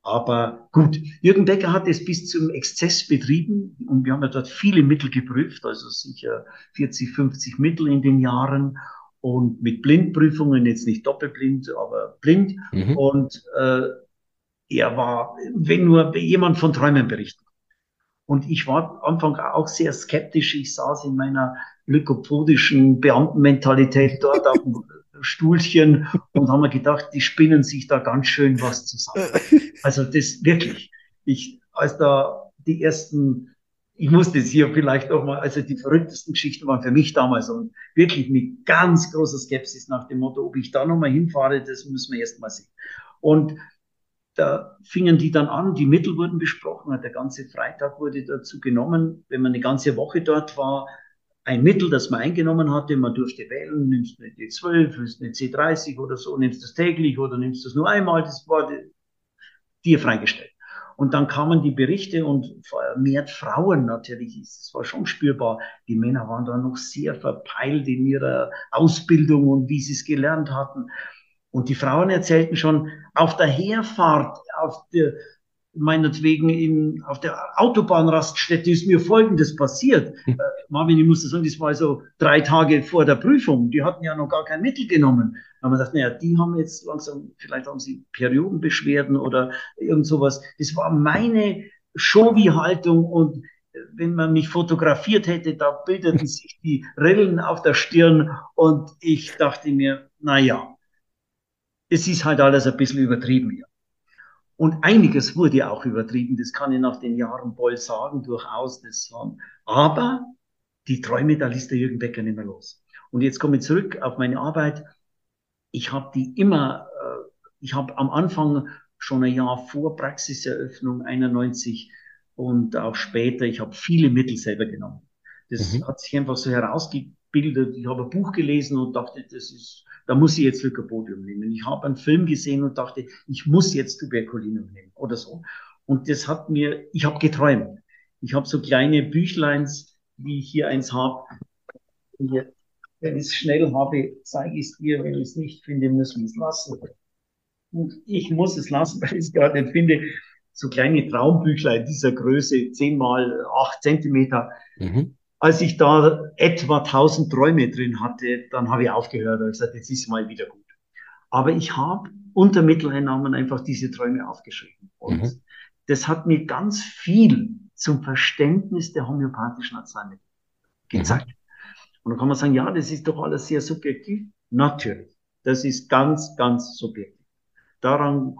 Aber gut, Jürgen Becker hat es bis zum Exzess betrieben und wir haben ja dort viele Mittel geprüft, also sicher 40, 50 Mittel in den Jahren und mit Blindprüfungen, jetzt nicht doppelblind, aber blind. Mhm. Und äh, er war, wenn nur jemand von Träumen berichten. Und ich war am Anfang auch sehr skeptisch. Ich saß in meiner lykopodischen Beamtenmentalität dort auf dem [LAUGHS] Stuhlchen und haben mir gedacht, die spinnen sich da ganz schön was zusammen. [LAUGHS] Also das wirklich. Ich, als da die ersten, ich musste es hier vielleicht auch mal, also die verrücktesten Geschichten waren für mich damals und wirklich mit ganz großer Skepsis nach dem Motto, ob ich da nochmal hinfahre, das müssen wir erst mal sehen. Und da fingen die dann an, die Mittel wurden besprochen, der ganze Freitag wurde dazu genommen. Wenn man eine ganze Woche dort war, ein Mittel, das man eingenommen hatte, man durfte wählen, nimmst du eine D12, nimmst du eine C30 oder so, nimmst du das täglich oder nimmst du es nur einmal, das war dir freigestellt. Und dann kamen die Berichte und vermehrt Frauen natürlich, das war schon spürbar. Die Männer waren da noch sehr verpeilt in ihrer Ausbildung und wie sie es gelernt hatten. Und die Frauen erzählten schon, auf der Herfahrt, auf der, meinetwegen in, auf der Autobahnraststätte ist mir Folgendes passiert. Hm. Äh, Marvin, ich muss das sagen, das war so drei Tage vor der Prüfung. Die hatten ja noch gar kein Mittel genommen. Da haben wir gedacht, naja, die haben jetzt langsam, vielleicht haben sie Periodenbeschwerden oder irgend sowas. Das war meine Showy-Haltung und wenn man mich fotografiert hätte, da bildeten [LAUGHS] sich die Rillen auf der Stirn und ich dachte mir, na ja, es ist halt alles ein bisschen übertrieben hier. Und einiges wurde auch übertrieben, das kann ich nach den Jahren Boll sagen, durchaus. Das waren, aber die Träume, da ließ der Jürgen Becker nicht mehr los. Und jetzt komme ich zurück auf meine Arbeit. Ich habe die immer, äh, ich habe am Anfang schon ein Jahr vor Praxiseröffnung 91 und auch später, ich habe viele Mittel selber genommen. Das mhm. hat sich einfach so herausgebildet. Ich habe ein Buch gelesen und dachte, das ist da muss ich jetzt Lycopodium nehmen. Ich habe einen Film gesehen und dachte, ich muss jetzt Tuberculinum nehmen oder so. Und das hat mir, ich habe geträumt. Ich habe so kleine Büchleins, wie ich hier eins habe. Wenn ich es schnell habe, zeige ich es dir. Wenn ich es nicht finde, müssen wir es lassen. Und ich muss es lassen, [LAUGHS] weil ich es gerade nicht finde. So kleine Traumbüchlein dieser Größe, 10 mal 8 Zentimeter. Mhm als ich da etwa 1000 Träume drin hatte, dann habe ich aufgehört und gesagt, jetzt ist mal wieder gut. Aber ich habe unter Mitteleinnahmen einfach diese Träume aufgeschrieben. Und mhm. das hat mir ganz viel zum Verständnis der homöopathischen Arzneimittel gezeigt. Mhm. Und dann kann man sagen, ja, das ist doch alles sehr subjektiv. Natürlich. Das ist ganz, ganz subjektiv. Daran,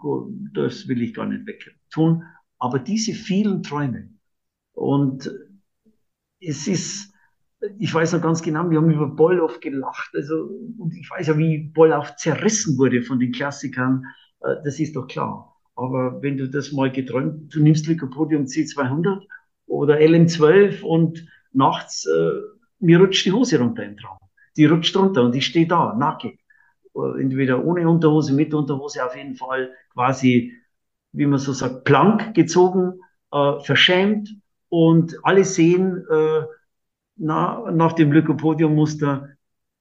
das will ich gar nicht weg tun. Aber diese vielen Träume und es ist, ich weiß noch ganz genau, wir haben über Bollauf gelacht, also, und ich weiß ja, wie Bollauf zerrissen wurde von den Klassikern, äh, das ist doch klar. Aber wenn du das mal geträumt, du nimmst Lycopodium C200 oder LM12 und nachts, äh, mir rutscht die Hose runter im Traum. Die rutscht runter und ich stehe da, nackig. Äh, entweder ohne Unterhose, mit Unterhose, auf jeden Fall quasi, wie man so sagt, plank gezogen, äh, verschämt und alle sehen äh, na, nach dem Lykopodium-Muster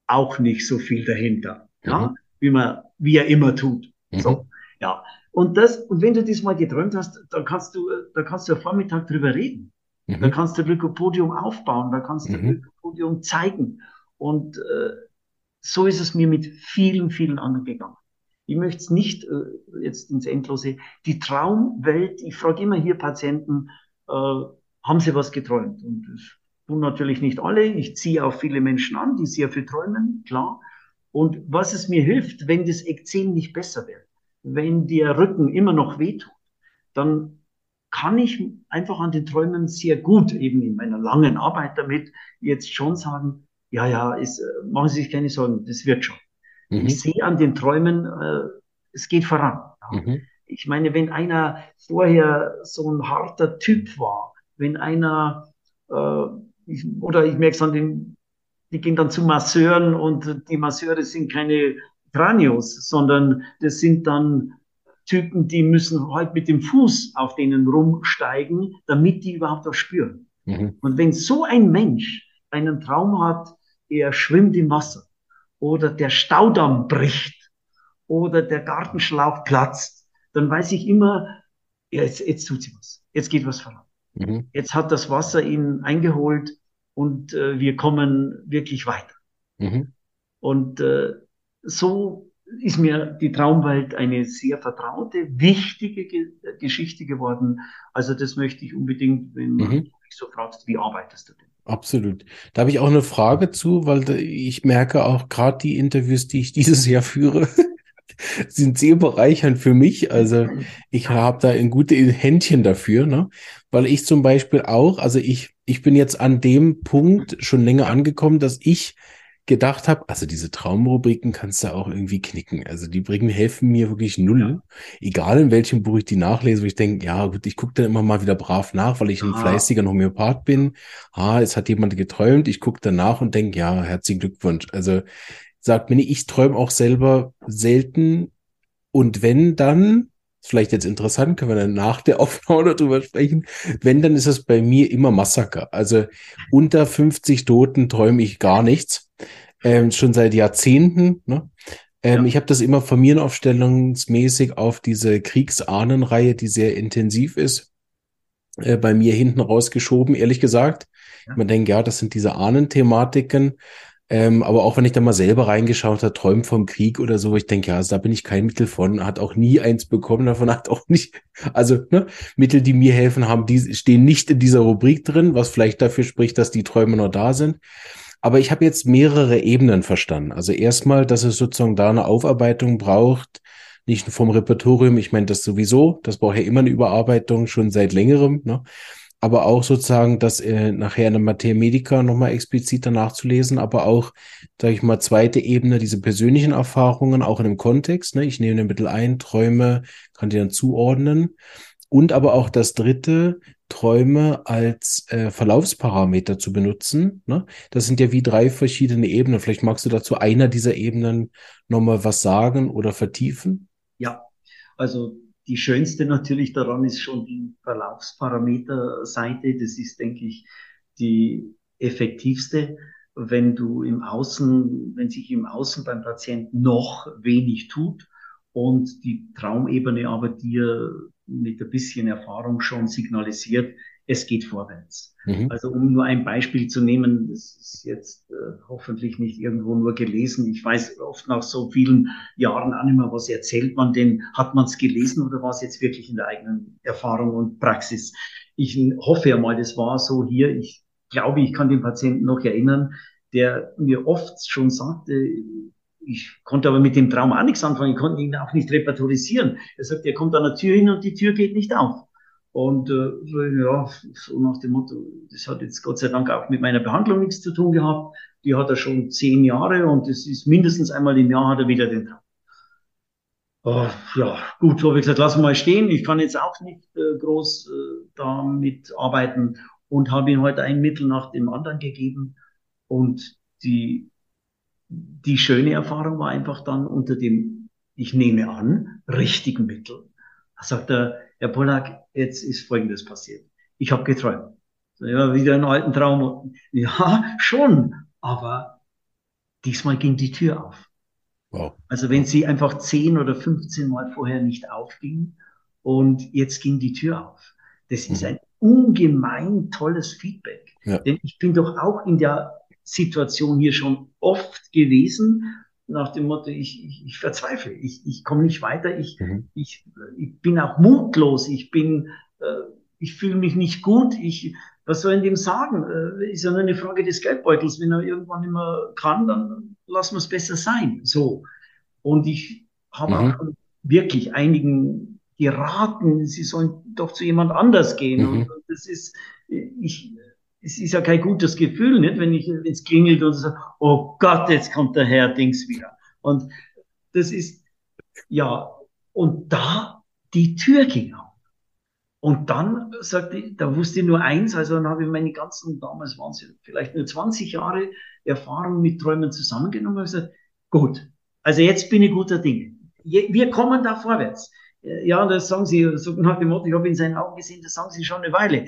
auch nicht so viel dahinter, mhm. ja, wie man, wie er immer tut. Mhm. So, ja. Und das, und wenn du das mal geträumt hast, dann kannst du, da kannst du am Vormittag drüber reden. Mhm. Da kannst du Lykopodium aufbauen, da kannst du mhm. Lykopodium zeigen. Und äh, so ist es mir mit vielen, vielen anderen gegangen. Ich möchte es nicht äh, jetzt ins Endlose. Die Traumwelt, ich frage immer hier Patienten, äh, haben sie was geträumt. Und das tun natürlich nicht alle. Ich ziehe auch viele Menschen an, die sehr viel träumen, klar. Und was es mir hilft, wenn das Ekzem nicht besser wird, wenn der Rücken immer noch wehtut, dann kann ich einfach an den Träumen sehr gut, eben in meiner langen Arbeit damit, jetzt schon sagen, ja, ja, ist, äh, machen Sie sich keine Sorgen, das wird schon. Mhm. Ich sehe an den Träumen, äh, es geht voran. Mhm. Ich meine, wenn einer vorher so ein harter Typ war, wenn einer, äh, ich, oder ich merke es an den, die gehen dann zu Masseuren und die Masseure sind keine Tranios, sondern das sind dann Typen, die müssen halt mit dem Fuß auf denen rumsteigen, damit die überhaupt was spüren. Mhm. Und wenn so ein Mensch einen Traum hat, er schwimmt im Wasser oder der Staudamm bricht oder der Gartenschlauch platzt, dann weiß ich immer, ja, jetzt, jetzt tut sie was. Jetzt geht was voran. Mhm. Jetzt hat das Wasser ihn eingeholt und äh, wir kommen wirklich weiter. Mhm. Und äh, so ist mir die Traumwelt eine sehr vertraute, wichtige Ge Geschichte geworden. Also das möchte ich unbedingt, wenn mhm. du mich so fragst, wie arbeitest du denn? Absolut. Da habe ich auch eine Frage zu, weil ich merke auch gerade die Interviews, die ich [LAUGHS] dieses Jahr führe, [LAUGHS] sind sehr bereichernd für mich. Also ich habe da ein gutes Händchen dafür, ne? Weil ich zum Beispiel auch, also ich, ich bin jetzt an dem Punkt schon länger angekommen, dass ich gedacht habe, also diese Traumrubriken kannst du auch irgendwie knicken. Also die bringen, helfen mir wirklich null. Egal in welchem Buch ich die nachlese, wo ich denke, ja gut, ich gucke dann immer mal wieder brav nach, weil ich ein ah. fleißiger Homöopath bin. Ah, es hat jemand geträumt, ich gucke danach und denke, ja, herzlichen Glückwunsch. Also sagt mir nicht, ich träume auch selber selten. Und wenn dann, ist vielleicht jetzt interessant, können wir dann nach der Aufnahme [LAUGHS] darüber sprechen. Wenn, dann ist es bei mir immer Massaker. Also unter 50 Toten träume ich gar nichts ähm, schon seit Jahrzehnten. Ne? Ähm, ja. Ich habe das immer familienaufstellungsmäßig auf diese Kriegsahnenreihe, die sehr intensiv ist, äh, bei mir hinten rausgeschoben, ehrlich gesagt. Ja. Man denkt, ja, das sind diese Ahnenthematiken. Ähm, aber auch wenn ich da mal selber reingeschaut habe, träumt vom Krieg oder so, ich denke, ja, also da bin ich kein Mittel von, hat auch nie eins bekommen, davon hat auch nicht, also ne, Mittel, die mir helfen, haben, die stehen nicht in dieser Rubrik drin, was vielleicht dafür spricht, dass die Träume noch da sind. Aber ich habe jetzt mehrere Ebenen verstanden. Also erstmal, dass es sozusagen da eine Aufarbeitung braucht, nicht vom Repertorium, ich meine das sowieso, das braucht ja immer eine Überarbeitung, schon seit längerem, ne? Aber auch sozusagen, dass äh, nachher eine Materia Medica nochmal expliziter nachzulesen, aber auch, sage ich mal, zweite Ebene, diese persönlichen Erfahrungen, auch in dem Kontext, ne? ich nehme den Mittel ein, Träume, kann die dann zuordnen und aber auch das dritte, Träume als äh, Verlaufsparameter zu benutzen. Ne? Das sind ja wie drei verschiedene Ebenen. Vielleicht magst du dazu einer dieser Ebenen nochmal was sagen oder vertiefen? Ja, also die schönste natürlich daran ist schon die Verlaufsparameter-Seite. Das ist, denke ich, die effektivste. Wenn du im Außen, wenn sich im Außen beim Patienten noch wenig tut und die Traumebene aber dir mit ein bisschen Erfahrung schon signalisiert, es geht vorwärts. Mhm. Also um nur ein Beispiel zu nehmen, das ist jetzt äh, hoffentlich nicht irgendwo nur gelesen. Ich weiß oft nach so vielen Jahren auch nicht mehr, was erzählt man denn? Hat man es gelesen oder war es jetzt wirklich in der eigenen Erfahrung und Praxis? Ich hoffe ja mal, das war so hier. Ich glaube, ich kann den Patienten noch erinnern, der mir oft schon sagte, ich konnte aber mit dem Traum auch nichts anfangen, ich konnte ihn auch nicht repertorisieren. Er sagt, er kommt an der Tür hin und die Tür geht nicht auf. Und äh, ja, so nach dem Motto, das hat jetzt Gott sei Dank auch mit meiner Behandlung nichts zu tun gehabt. Die hat er schon zehn Jahre und es ist mindestens einmal im Jahr hat er wieder den Traum. Oh, ja, gut, so habe ich gesagt, lass mal stehen. Ich kann jetzt auch nicht äh, groß äh, damit arbeiten und habe ihm heute ein Mittel nach dem anderen gegeben. Und die die schöne Erfahrung war einfach dann unter dem, ich nehme an, richtigen Mittel. Da sagt er, Herr Pollack, jetzt ist Folgendes passiert. Ich habe geträumt. Ja, wieder einen alten Traum. Ja, schon, aber diesmal ging die Tür auf. Wow. Also wenn sie einfach 10 oder 15 Mal vorher nicht aufging und jetzt ging die Tür auf. Das ist mhm. ein ungemein tolles Feedback. Ja. Denn ich bin doch auch in der Situation hier schon oft gewesen, nach dem Motto, ich, ich, ich verzweifle, ich, ich komme nicht weiter, ich, mhm. ich, ich bin auch mutlos, ich bin, äh, ich fühle mich nicht gut, ich, was soll ich dem sagen? Äh, ist ja nur eine Frage des Geldbeutels. Wenn er irgendwann nicht mehr kann, dann lassen wir es besser sein. So. Und ich habe mhm. auch wirklich einigen geraten, sie sollen doch zu jemand anders gehen. Mhm. Und das ist, ich, es ist ja kein gutes Gefühl, nicht, wenn ich ins klingelt und so, oh Gott, jetzt kommt der Herr Dings wieder. Und das ist, ja, und da die Tür ging auf. Und dann sagte ich, da wusste ich nur eins, also dann habe ich meine ganzen, damals waren es vielleicht nur 20 Jahre Erfahrung mit Träumen zusammengenommen und gesagt, gut, also jetzt bin ich guter Dinge. Wir kommen da vorwärts. Ja, das sagen Sie, so nach dem Motto, ich habe in seinen Augen gesehen, das sagen Sie schon eine Weile.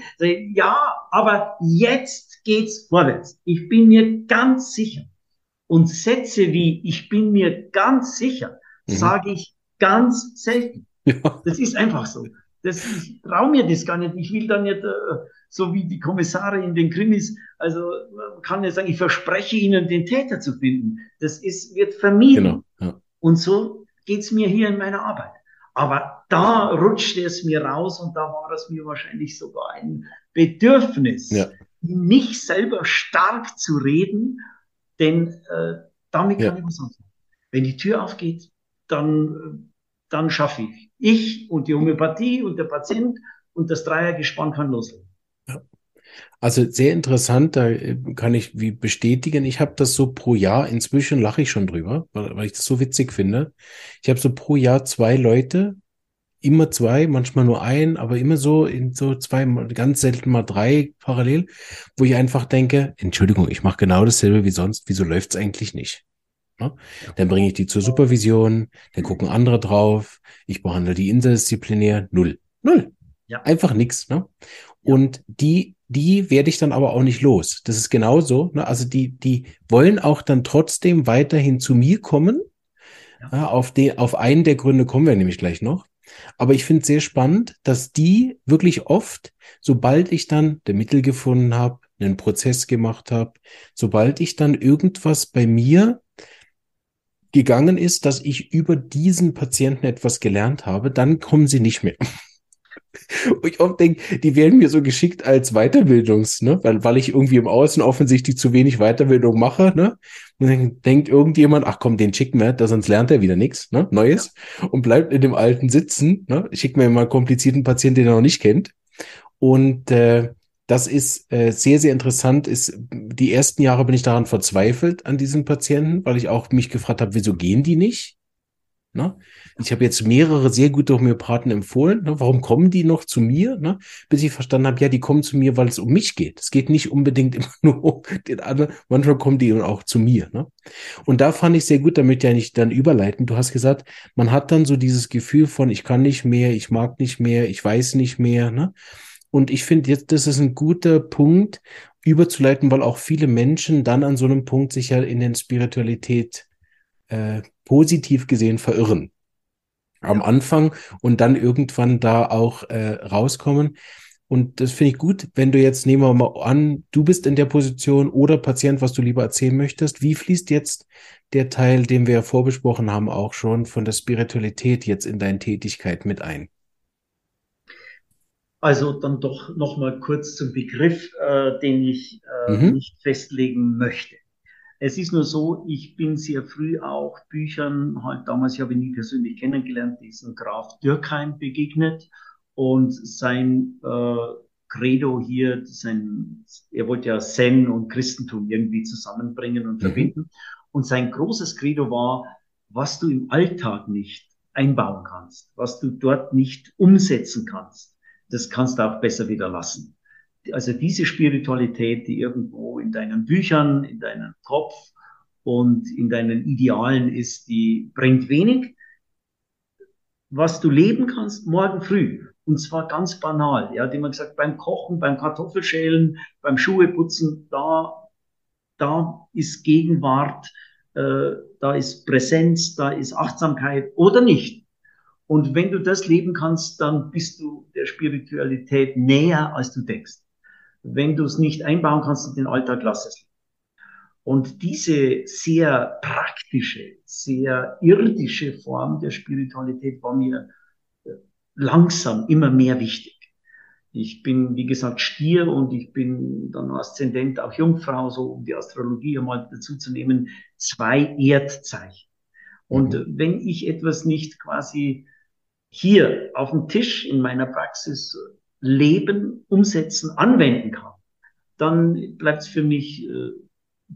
Ja, aber jetzt geht's vorwärts. Ich bin mir ganz sicher. Und Sätze wie, ich bin mir ganz sicher, mhm. sage ich ganz selten. Ja. Das ist einfach so. Das, ich traue mir das gar nicht. Ich will dann nicht, äh, so wie die Kommissare in den Krimis, also man kann ja sagen, ich verspreche Ihnen, den Täter zu finden. Das ist, wird vermieden. Genau, ja. Und so geht's mir hier in meiner Arbeit. Aber da rutschte es mir raus und da war es mir wahrscheinlich sogar ein Bedürfnis, ja. mich selber stark zu reden, denn äh, damit ja. kann ich was anfangen. Wenn die Tür aufgeht, dann, dann schaffe ich. Ich und die Homöopathie und der Patient und das Dreiergespann kann loslegen. Also sehr interessant, da äh, kann ich wie bestätigen, ich habe das so pro Jahr, inzwischen lache ich schon drüber, weil, ich das so witzig finde. Ich habe so pro Jahr zwei Leute, immer zwei, manchmal nur ein, aber immer so in so zwei, ganz selten mal drei parallel, wo ich einfach denke, Entschuldigung, ich mache genau dasselbe wie sonst, wieso läuft's eigentlich nicht? Ja? Dann bringe ich die zur Supervision, dann gucken andere drauf, ich behandle die interdisziplinär, null. Null. Ja. Einfach nix. Ne? Und die, die werde ich dann aber auch nicht los. Das ist genauso. Ne? Also die, die wollen auch dann trotzdem weiterhin zu mir kommen. Ja. Auf, den, auf einen der Gründe kommen wir nämlich gleich noch. Aber ich finde es sehr spannend, dass die wirklich oft, sobald ich dann der Mittel gefunden habe, einen Prozess gemacht habe, sobald ich dann irgendwas bei mir gegangen ist, dass ich über diesen Patienten etwas gelernt habe, dann kommen sie nicht mehr. [LAUGHS] Und ich oft denke, die werden mir so geschickt als Weiterbildungs, ne? weil, weil ich irgendwie im Außen offensichtlich zu wenig Weiterbildung mache. Ne? Und dann denkt irgendjemand, ach komm, den schicken wir, da sonst lernt er wieder nichts, ne? Neues ja. und bleibt in dem Alten sitzen. Ne? Schickt mir mal einen komplizierten Patienten, den er noch nicht kennt. Und äh, das ist äh, sehr, sehr interessant. Ist, die ersten Jahre bin ich daran verzweifelt an diesen Patienten, weil ich auch mich gefragt habe, wieso gehen die nicht? Ne? Ich habe jetzt mehrere sehr gute Homöopathen empfohlen. Ne? Warum kommen die noch zu mir? Ne? Bis ich verstanden habe, ja, die kommen zu mir, weil es um mich geht. Es geht nicht unbedingt [LAUGHS] immer nur um den anderen. Manchmal kommen die auch zu mir. Ne? Und da fand ich sehr gut, damit ja nicht dann überleiten. Du hast gesagt, man hat dann so dieses Gefühl von, ich kann nicht mehr, ich mag nicht mehr, ich weiß nicht mehr. Ne? Und ich finde jetzt, das ist ein guter Punkt, überzuleiten, weil auch viele Menschen dann an so einem Punkt sich ja in den Spiritualität äh, positiv gesehen verirren. Am Anfang und dann irgendwann da auch äh, rauskommen. Und das finde ich gut, wenn du jetzt, nehmen wir mal an, du bist in der Position oder Patient, was du lieber erzählen möchtest. Wie fließt jetzt der Teil, den wir ja vorbesprochen haben, auch schon von der Spiritualität jetzt in deine Tätigkeit mit ein? Also dann doch noch mal kurz zum Begriff, äh, den ich äh, mhm. nicht festlegen möchte. Es ist nur so, ich bin sehr früh auch Büchern, halt damals, ich habe ihn nie persönlich kennengelernt, diesen Graf Dürkheim begegnet und sein äh, Credo hier, sein, er wollte ja Zen und Christentum irgendwie zusammenbringen und mhm. verbinden. Und sein großes Credo war, was du im Alltag nicht einbauen kannst, was du dort nicht umsetzen kannst, das kannst du auch besser wieder lassen. Also diese Spiritualität, die irgendwo in deinen Büchern, in deinem Kopf und in deinen Idealen ist, die bringt wenig. Was du leben kannst, morgen früh. Und zwar ganz banal. Ja, die man gesagt, beim Kochen, beim Kartoffelschälen, beim Schuheputzen, da, da ist Gegenwart, äh, da ist Präsenz, da ist Achtsamkeit oder nicht. Und wenn du das leben kannst, dann bist du der Spiritualität näher, als du denkst. Wenn du es nicht einbauen kannst in den Alltag, lass es. Und diese sehr praktische, sehr irdische Form der Spiritualität war mir äh, langsam immer mehr wichtig. Ich bin, wie gesagt, Stier und ich bin dann Aszendent auch Jungfrau, so um die Astrologie einmal dazu zu nehmen, zwei Erdzeichen. Und mhm. wenn ich etwas nicht quasi hier auf dem Tisch in meiner Praxis leben, umsetzen, anwenden kann, dann bleibt es für mich äh,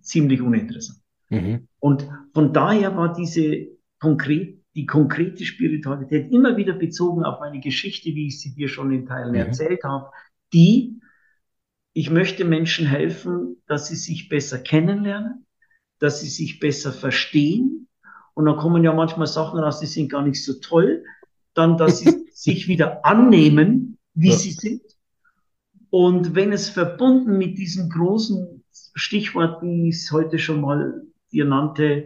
ziemlich uninteressant. Mhm. Und von daher war diese konkret, die konkrete Spiritualität immer wieder bezogen auf meine Geschichte, wie ich sie dir schon in Teilen mhm. erzählt habe, die, ich möchte Menschen helfen, dass sie sich besser kennenlernen, dass sie sich besser verstehen. Und dann kommen ja manchmal Sachen raus, die sind gar nicht so toll. Dann, dass sie [LAUGHS] sich wieder annehmen, wie ja. sie sind. Und wenn es verbunden mit diesem großen Stichwort, wie ich es heute schon mal dir nannte,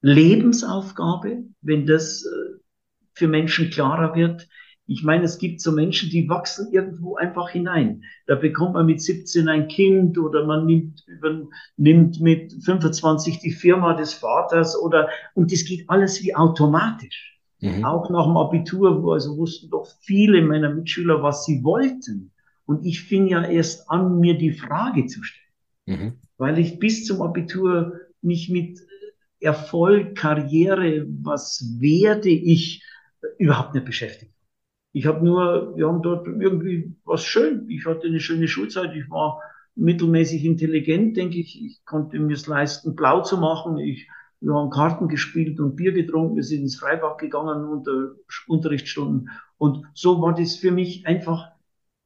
Lebensaufgabe, wenn das äh, für Menschen klarer wird, ich meine, es gibt so Menschen, die wachsen irgendwo einfach hinein. Da bekommt man mit 17 ein Kind oder man nimmt, nimmt mit 25 die Firma des Vaters oder, und das geht alles wie automatisch. Mhm. Auch nach dem Abitur, wo also wussten doch viele meiner Mitschüler, was sie wollten. Und ich fing ja erst an, mir die Frage zu stellen. Mhm. Weil ich bis zum Abitur mich mit Erfolg, Karriere, was werde ich überhaupt nicht beschäftigt. Ich habe nur, wir haben dort irgendwie was schön. Ich hatte eine schöne Schulzeit. Ich war mittelmäßig intelligent, denke ich. Ich konnte mir es leisten, blau zu machen. Ich, wir haben Karten gespielt und Bier getrunken. Wir sind ins Freibad gegangen unter Unterrichtsstunden. Und so war das für mich einfach.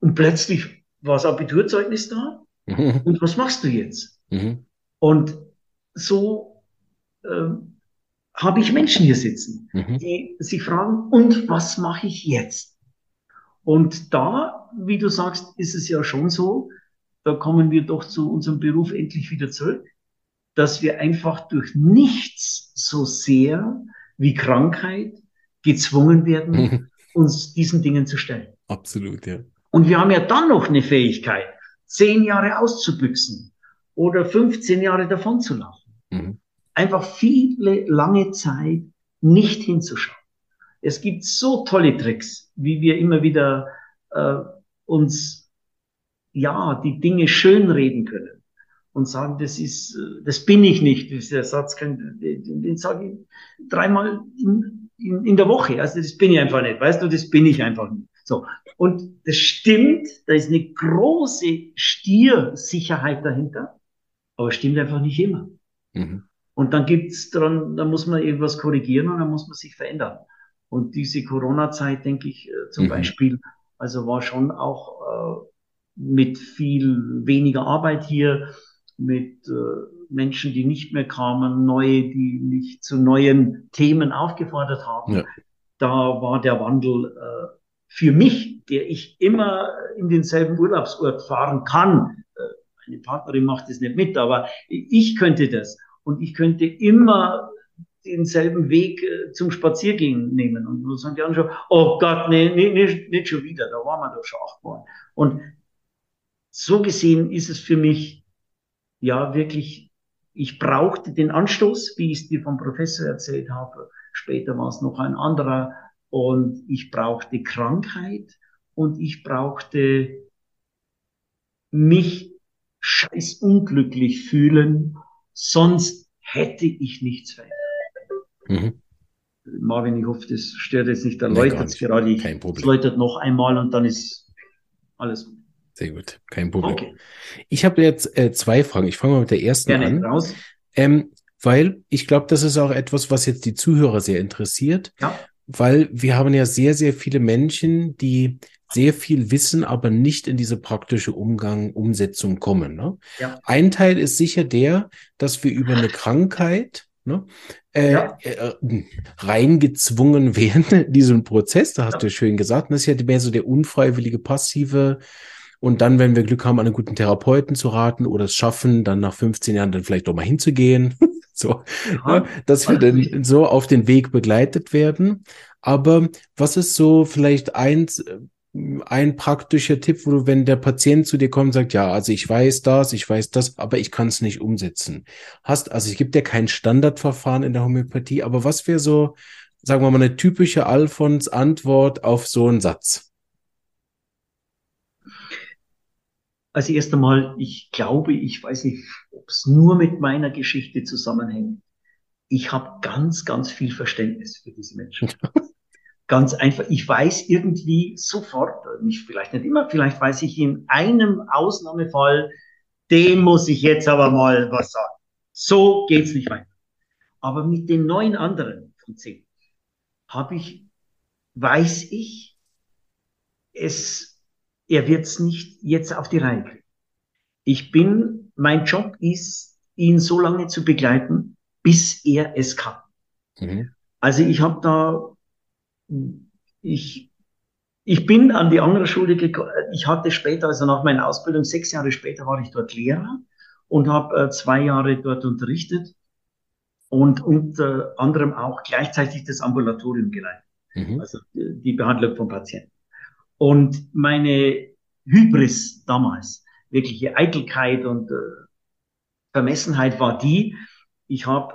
Und plötzlich war das Abiturzeugnis da. Mhm. Und was machst du jetzt? Mhm. Und so ähm, habe ich Menschen hier sitzen, mhm. die sich fragen, und was mache ich jetzt? Und da, wie du sagst, ist es ja schon so, da kommen wir doch zu unserem Beruf endlich wieder zurück, dass wir einfach durch nichts so sehr wie Krankheit gezwungen werden, mhm. uns diesen Dingen zu stellen. Absolut, ja. Und wir haben ja dann noch eine Fähigkeit, zehn Jahre auszubüchsen oder 15 Jahre davon zu laufen. Mhm. Einfach viele lange Zeit nicht hinzuschauen. Es gibt so tolle Tricks, wie wir immer wieder äh, uns ja die Dinge schönreden können und sagen, das ist, das bin ich nicht. Dieser Satz, kann, den, den sage ich dreimal in, in, in der Woche. Also das bin ich einfach nicht. Weißt du, das bin ich einfach nicht. So. Und das stimmt, da ist eine große Stiersicherheit dahinter, aber stimmt einfach nicht immer. Mhm. Und dann gibt's dran, da muss man irgendwas korrigieren und dann muss man sich verändern. Und diese Corona-Zeit, denke ich, äh, zum mhm. Beispiel, also war schon auch äh, mit viel weniger Arbeit hier, mit äh, Menschen, die nicht mehr kamen, neue, die nicht zu neuen Themen aufgefordert haben. Ja. Da war der Wandel äh, für mich, der ich immer in denselben Urlaubsort fahren kann. Äh, meine Partnerin macht das nicht mit, aber ich könnte das. Und ich könnte immer denselben Weg äh, zum Spaziergehen nehmen. Und dann sagen die anderen schon, oh Gott, nee, nee, nicht, nicht schon wieder, da waren wir doch schon achtmal. Und so gesehen ist es für mich ja wirklich, ich brauchte den Anstoß, wie ich es dir vom Professor erzählt habe. Später war es noch ein anderer. Und ich brauchte Krankheit und ich brauchte mich scheiß unglücklich fühlen, sonst hätte ich nichts verändert. Mhm. Marvin, ich hoffe, das stört jetzt nicht. Dann läutet es gerade. Ich, Kein Problem. Es läutet noch einmal und dann ist alles gut. Sehr gut, kein Problem. Okay. Ich habe jetzt äh, zwei Fragen. Ich fange mal mit der ersten Gerne an. Raus. Ähm, weil ich glaube, das ist auch etwas, was jetzt die Zuhörer sehr interessiert. Ja. Weil wir haben ja sehr, sehr viele Menschen, die sehr viel wissen, aber nicht in diese praktische Umgang, Umsetzung kommen. Ne? Ja. Ein Teil ist sicher der, dass wir über eine Krankheit ne, äh, ja. äh, reingezwungen werden in diesen Prozess. Da hast ja. du schön gesagt. das ist ja mehr so der unfreiwillige, passive. Und dann, wenn wir Glück haben, einen guten Therapeuten zu raten oder es schaffen, dann nach 15 Jahren dann vielleicht doch mal hinzugehen. [LAUGHS] so, ja, ne, dass wir dann so auf den Weg begleitet werden. Aber was ist so vielleicht eins, ein praktischer Tipp, wo du, wenn der Patient zu dir kommt und sagt, ja, also ich weiß das, ich weiß das, aber ich kann es nicht umsetzen. Hast, also es gibt ja kein Standardverfahren in der Homöopathie, aber was wäre so, sagen wir mal, eine typische Alfons Antwort auf so einen Satz? Also erst einmal, ich glaube, ich weiß nicht, ob es nur mit meiner Geschichte zusammenhängt. Ich habe ganz, ganz viel Verständnis für diese Menschen. [LAUGHS] ganz einfach, ich weiß irgendwie sofort, nicht, vielleicht nicht immer, vielleicht weiß ich in einem Ausnahmefall, dem muss ich jetzt aber mal was sagen. So geht's nicht weiter. Aber mit den neun anderen von zehn habe ich, weiß ich, es, er wird's nicht jetzt auf die Reihe kriegen. Ich bin, mein Job ist, ihn so lange zu begleiten, bis er es kann. Mhm. Also ich habe da, ich, ich bin an die andere Schule gekommen. Ich hatte später, also nach meiner Ausbildung, sechs Jahre später war ich dort Lehrer und habe äh, zwei Jahre dort unterrichtet und unter anderem auch gleichzeitig das Ambulatorium geleitet, mhm. also die Behandlung von Patienten. Und meine Hybris damals, wirkliche Eitelkeit und äh, Vermessenheit war die, ich habe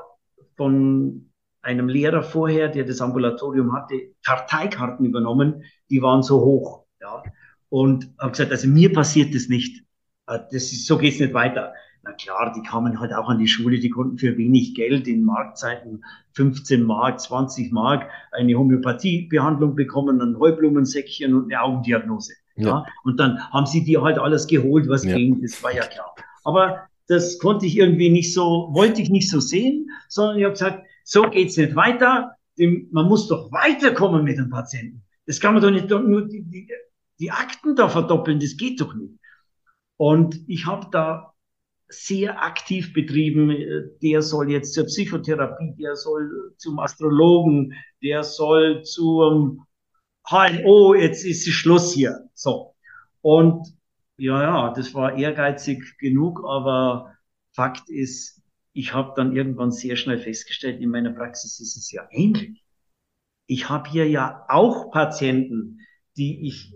von einem Lehrer vorher, der das Ambulatorium hatte, Karteikarten übernommen, die waren so hoch. Ja. Und habe gesagt, also mir passiert das nicht. Äh, das ist, so geht's nicht weiter. Na klar, die kamen halt auch an die Schule, die konnten für wenig Geld in Marktzeiten 15 Mark, 20 Mark eine Homöopathiebehandlung bekommen, ein Heublumensäckchen und eine Augendiagnose. Ja. ja. Und dann haben sie dir halt alles geholt, was ja. ging, das war ja klar. Aber das konnte ich irgendwie nicht so, wollte ich nicht so sehen, sondern ich habe gesagt, so geht's nicht weiter. Man muss doch weiterkommen mit dem Patienten. Das kann man doch nicht nur die, die, die Akten da verdoppeln, das geht doch nicht. Und ich habe da sehr aktiv betrieben. Der soll jetzt zur Psychotherapie, der soll zum Astrologen, der soll zum HNO, jetzt ist es Schluss hier. So. Und ja, ja, das war ehrgeizig genug, aber Fakt ist, ich habe dann irgendwann sehr schnell festgestellt, in meiner Praxis ist es ja ähnlich. Ich habe hier ja auch Patienten, die ich,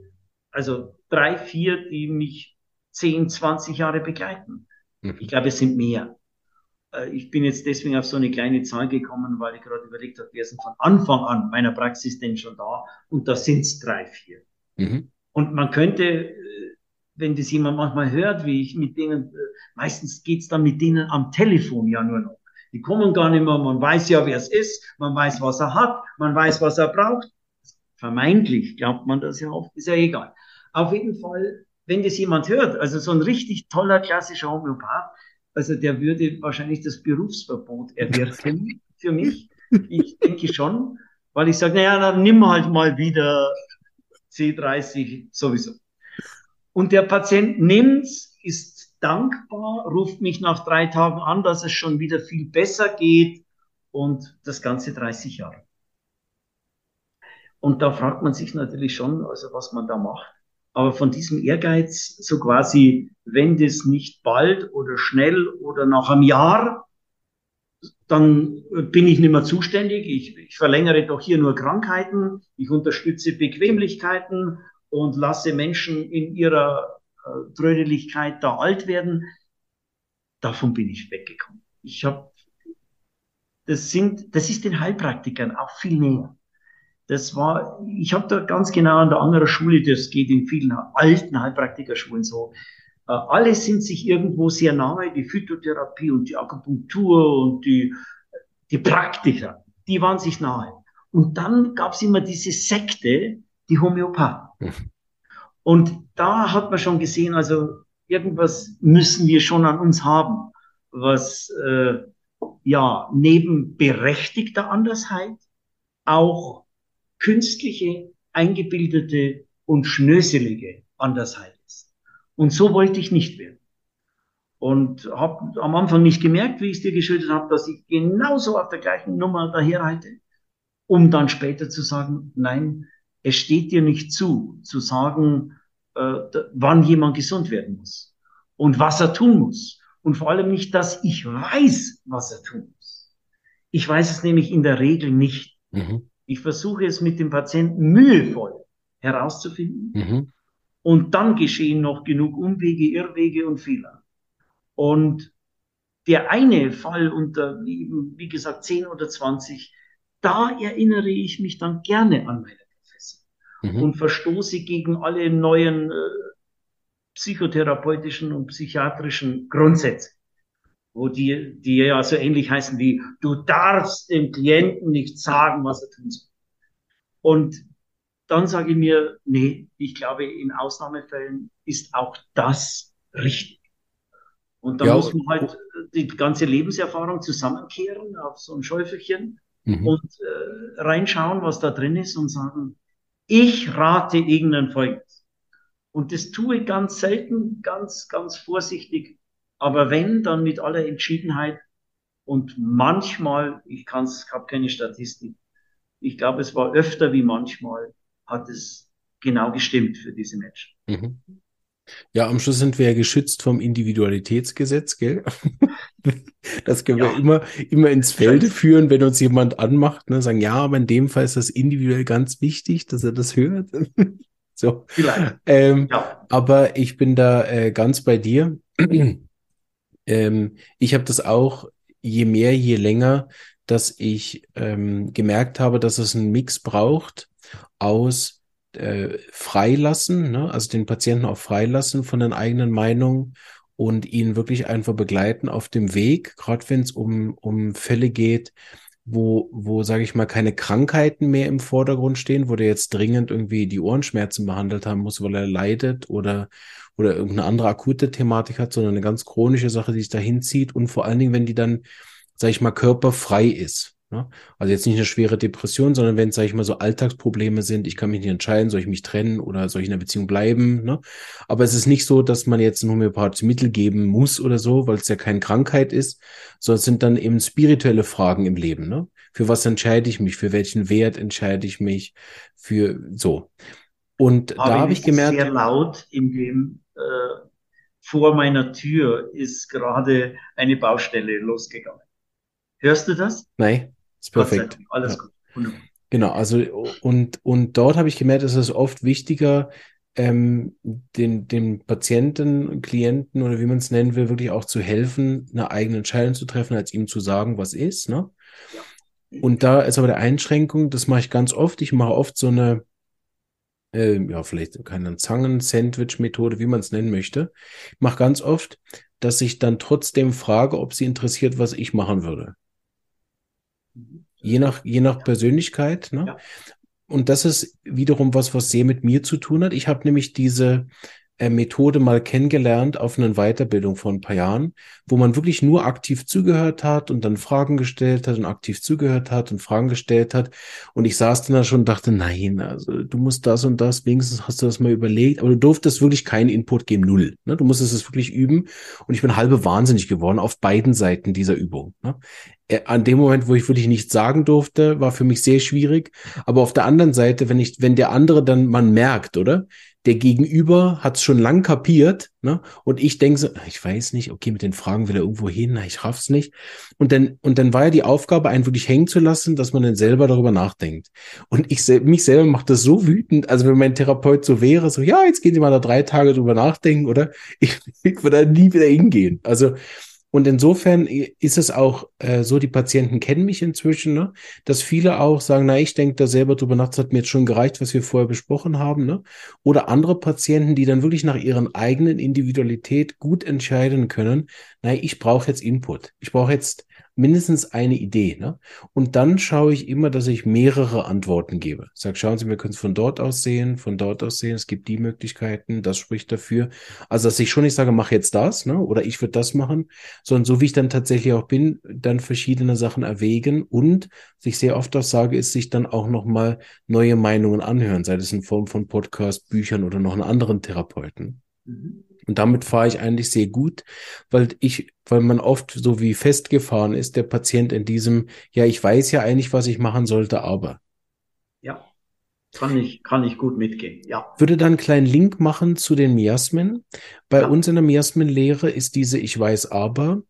also drei, vier, die mich 10, 20 Jahre begleiten. Mhm. Ich glaube, es sind mehr. Äh, ich bin jetzt deswegen auf so eine kleine Zahl gekommen, weil ich gerade überlegt habe, wer sind von Anfang an meiner Praxis denn schon da? Und da sind es drei, vier. Mhm. Und man könnte äh, wenn das jemand manchmal hört, wie ich mit denen, äh, meistens geht's dann mit denen am Telefon ja nur noch. Die kommen gar nicht mehr, man weiß ja, wer es ist, man weiß, was er hat, man weiß, was er braucht. Vermeintlich glaubt man das ja oft, ist ja egal. Auf jeden Fall, wenn das jemand hört, also so ein richtig toller klassischer Homöopath, also der würde wahrscheinlich das Berufsverbot erwirken [LAUGHS] für mich. Ich denke schon, weil ich sage, naja, dann nimm halt mal wieder C30 sowieso. Und der Patient nimmt's, ist dankbar, ruft mich nach drei Tagen an, dass es schon wieder viel besser geht und das Ganze 30 Jahre. Und da fragt man sich natürlich schon, also was man da macht. Aber von diesem Ehrgeiz, so quasi, wenn das nicht bald oder schnell oder nach einem Jahr, dann bin ich nicht mehr zuständig. Ich, ich verlängere doch hier nur Krankheiten. Ich unterstütze Bequemlichkeiten und lasse Menschen in ihrer äh, Trödeligkeit da alt werden. Davon bin ich weggekommen. Ich habe, das sind, das ist den Heilpraktikern auch viel näher. Das war, ich habe da ganz genau an der anderen Schule, das geht in vielen alten Heilpraktikerschulen so. Äh, alle sind sich irgendwo sehr nahe, die Phytotherapie und die Akupunktur und die, die Praktiker, die waren sich nahe. Und dann gab es immer diese Sekte, die Homöopathen. Und da hat man schon gesehen, also irgendwas müssen wir schon an uns haben, was äh, ja neben berechtigter Andersheit auch künstliche, eingebildete und schnöselige Andersheit ist. Und so wollte ich nicht werden. Und habe am Anfang nicht gemerkt, wie ich es dir geschildert habe, dass ich genauso auf der gleichen Nummer daherreite, um dann später zu sagen, nein, es steht dir nicht zu, zu sagen, äh, wann jemand gesund werden muss und was er tun muss. Und vor allem nicht, dass ich weiß, was er tun muss. Ich weiß es nämlich in der Regel nicht. Mhm. Ich versuche es mit dem Patienten mühevoll herauszufinden. Mhm. Und dann geschehen noch genug Umwege, Irrwege und Fehler. Und der eine Fall unter, wie gesagt, 10 oder 20, da erinnere ich mich dann gerne an meine mhm. und verstoße gegen alle neuen äh, psychotherapeutischen und psychiatrischen Grundsätze, wo die, die ja so ähnlich heißen wie, du darfst dem Klienten nicht sagen, was er tun soll. Und dann sage ich mir, nee, ich glaube, in Ausnahmefällen ist auch das richtig. Und da ja, muss man halt die ganze Lebenserfahrung zusammenkehren auf so ein Schäufelchen mhm. und äh, reinschauen, was da drin ist und sagen, ich rate Ihnen folgendes. Und das tue ich ganz selten, ganz, ganz vorsichtig. Aber wenn, dann mit aller Entschiedenheit. Und manchmal, ich kann's, habe keine Statistik. Ich glaube, es war öfter wie manchmal, hat es genau gestimmt für diese Menschen. Mhm. Ja, am Schluss sind wir ja geschützt vom Individualitätsgesetz, gell? [LAUGHS] Das können ja. wir immer, immer ins Felde führen, wenn uns jemand anmacht, ne, sagen, ja, aber in dem Fall ist das individuell ganz wichtig, dass er das hört. [LAUGHS] so. Vielleicht. Ähm, ja. Aber ich bin da äh, ganz bei dir. Ähm, ich habe das auch je mehr, je länger, dass ich ähm, gemerkt habe, dass es einen Mix braucht aus äh, freilassen, ne? also den Patienten auch freilassen von den eigenen Meinungen und ihn wirklich einfach begleiten auf dem Weg, gerade wenn es um, um Fälle geht, wo, wo, sage ich mal, keine Krankheiten mehr im Vordergrund stehen, wo der jetzt dringend irgendwie die Ohrenschmerzen behandelt haben muss, weil er leidet oder, oder irgendeine andere akute Thematik hat, sondern eine ganz chronische Sache, die sich dahin zieht und vor allen Dingen, wenn die dann, sage ich mal, körperfrei ist. Ne? Also jetzt nicht eine schwere Depression, sondern wenn es, sage ich mal, so Alltagsprobleme sind, ich kann mich nicht entscheiden, soll ich mich trennen oder soll ich in einer Beziehung bleiben. Ne? Aber es ist nicht so, dass man jetzt ein homöopathisches Mittel geben muss oder so, weil es ja keine Krankheit ist, sondern es sind dann eben spirituelle Fragen im Leben. Ne? Für was entscheide ich mich? Für welchen Wert entscheide ich mich? Für so. Und Aber da habe ich gemerkt. Sehr laut in dem äh, vor meiner Tür ist gerade eine Baustelle losgegangen. Hörst du das? Nein. Ist perfekt. Alles ja. gut. Wunderbar. Genau, also und, und dort habe ich gemerkt, es ist oft wichtiger, ähm, den, den Patienten, Klienten oder wie man es nennen will, wirklich auch zu helfen, eine eigene Entscheidung zu treffen, als ihm zu sagen, was ist. Ne? Ja. Und da ist aber der Einschränkung, das mache ich ganz oft. Ich mache oft so eine, äh, ja, vielleicht keine Zangen-Sandwich-Methode, wie man es nennen möchte. Ich mache ganz oft, dass ich dann trotzdem frage, ob sie interessiert, was ich machen würde. Je nach, je nach Persönlichkeit. Ne? Ja. Und das ist wiederum was, was sehr mit mir zu tun hat. Ich habe nämlich diese Methode mal kennengelernt auf einer Weiterbildung vor ein paar Jahren, wo man wirklich nur aktiv zugehört hat und dann Fragen gestellt hat und aktiv zugehört hat und Fragen gestellt hat. Und ich saß dann da schon und dachte, nein, also du musst das und das, wenigstens hast du das mal überlegt, aber du durftest wirklich keinen Input geben, null. Ne? Du musstest es wirklich üben. Und ich bin halbe wahnsinnig geworden auf beiden Seiten dieser Übung. Ne? Äh, an dem Moment, wo ich wirklich nichts sagen durfte, war für mich sehr schwierig. Aber auf der anderen Seite, wenn ich, wenn der andere dann man merkt, oder? Der Gegenüber hat es schon lang kapiert, ne? Und ich denke so, ich weiß nicht, okay, mit den Fragen will er irgendwo hin, ich raff's nicht. Und dann, und dann war ja die Aufgabe, einen wirklich hängen zu lassen, dass man dann selber darüber nachdenkt. Und ich mich selber macht das so wütend, also wenn mein Therapeut so wäre, so, ja, jetzt gehen Sie mal da drei Tage drüber nachdenken, oder? Ich, [LAUGHS] ich würde da nie wieder hingehen. Also, und insofern ist es auch äh, so, die Patienten kennen mich inzwischen, ne? dass viele auch sagen, na, ich denke da selber drüber nach, das hat mir jetzt schon gereicht, was wir vorher besprochen haben. Ne? Oder andere Patienten, die dann wirklich nach ihren eigenen Individualität gut entscheiden können, na, ich brauche jetzt Input. Ich brauche jetzt mindestens eine Idee. Ne? Und dann schaue ich immer, dass ich mehrere Antworten gebe. Sag, schauen Sie, wir können es von dort aus sehen, von dort aus sehen, es gibt die Möglichkeiten, das spricht dafür. Also, dass ich schon nicht sage, mach jetzt das, ne? oder ich würde das machen, sondern so wie ich dann tatsächlich auch bin, dann verschiedene Sachen erwägen und, was ich sehr oft auch sage, ist sich dann auch nochmal neue Meinungen anhören, sei das in Form von Podcast, Büchern oder noch einen anderen Therapeuten. Mhm. Und damit fahre ich eigentlich sehr gut, weil ich, weil man oft so wie festgefahren ist, der Patient in diesem, ja, ich weiß ja eigentlich, was ich machen sollte, aber. Ja, kann ich, kann ich gut mitgehen, ja. Würde dann einen kleinen Link machen zu den Miasmen. Bei ja. uns in der Miasmenlehre ist diese Ich weiß aber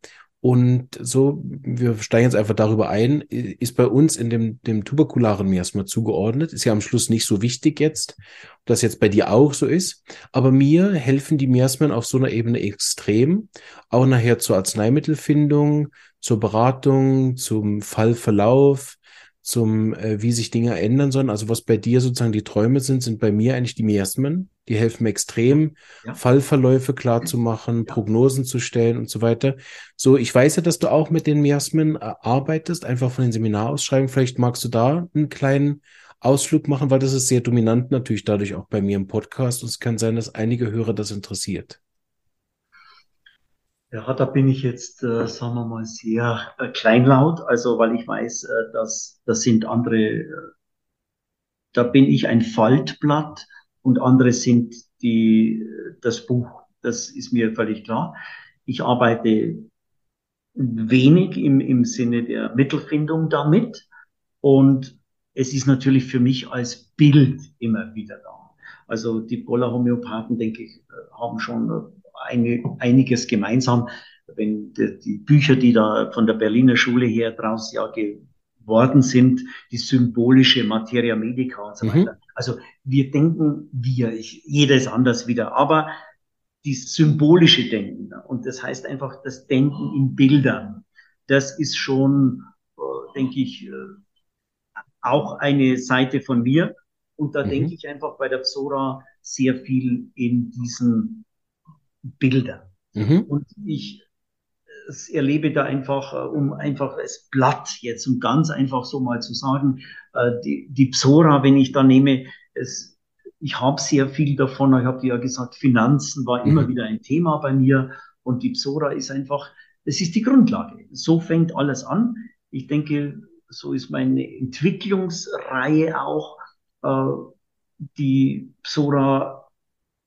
und so, wir steigen jetzt einfach darüber ein, ist bei uns in dem, dem tuberkularen Miasma zugeordnet. Ist ja am Schluss nicht so wichtig jetzt, ob das jetzt bei dir auch so ist. Aber mir helfen die Miasmen auf so einer Ebene extrem. Auch nachher zur Arzneimittelfindung, zur Beratung, zum Fallverlauf, zum, äh, wie sich Dinge ändern sollen. Also was bei dir sozusagen die Träume sind, sind bei mir eigentlich die Miasmen. Die helfen extrem, ja. Fallverläufe klar zu machen, ja. Prognosen zu stellen und so weiter. So, ich weiß ja, dass du auch mit den Miasmen äh, arbeitest, einfach von den Seminarausschreibungen. Vielleicht magst du da einen kleinen Ausflug machen, weil das ist sehr dominant natürlich dadurch auch bei mir im Podcast und es kann sein, dass einige Hörer das interessiert. Ja, da bin ich jetzt, äh, sagen wir mal, sehr äh, kleinlaut, also weil ich weiß, äh, dass das sind andere, äh, da bin ich ein Faltblatt und andere sind die, das Buch. Das ist mir völlig klar. Ich arbeite wenig im, im Sinne der Mittelfindung damit und es ist natürlich für mich als Bild immer wieder da. Also die Polar Homöopathen, denke ich, haben schon eine, einiges gemeinsam. Wenn die, die, Bücher, die da von der Berliner Schule her draus ja geworden sind, die symbolische Materia Medica und so mhm. weiter. Also wir denken wir, ich, jeder ist anders wieder, aber die symbolische Denken und das heißt einfach das Denken in Bildern, das ist schon, äh, denke ich, äh, auch eine Seite von mir. Und da mhm. denke ich einfach bei der Psora sehr viel in diesen Bilder. Mhm. Und ich erlebe da einfach, äh, um einfach das Blatt jetzt, um ganz einfach so mal zu sagen, äh, die, die Psora, wenn ich da nehme, es, ich habe sehr viel davon, ich habe ja gesagt, Finanzen war immer mhm. wieder ein Thema bei mir und die Psora ist einfach, es ist die Grundlage. So fängt alles an. Ich denke, so ist meine Entwicklungsreihe auch. Äh, die Psora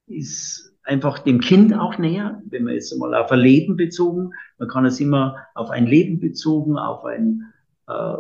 ist einfach dem Kind auch näher, wenn man jetzt mal auf ein Leben bezogen, man kann es immer auf ein Leben bezogen, auf ein äh,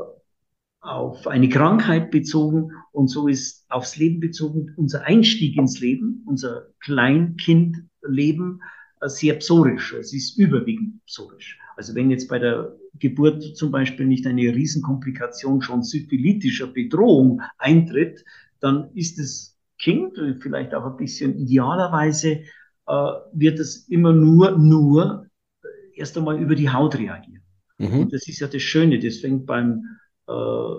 auf eine Krankheit bezogen und so ist aufs Leben bezogen unser Einstieg ins Leben, unser Kleinkindleben äh, sehr psorisch. Es ist überwiegend psorisch. Also wenn jetzt bei der Geburt zum Beispiel nicht eine Riesenkomplikation schon syphilitischer Bedrohung eintritt, dann ist es Kind, vielleicht auch ein bisschen idealerweise, äh, wird es immer nur, nur äh, erst einmal über die Haut reagieren. Mhm. Und das ist ja das Schöne, das fängt beim äh,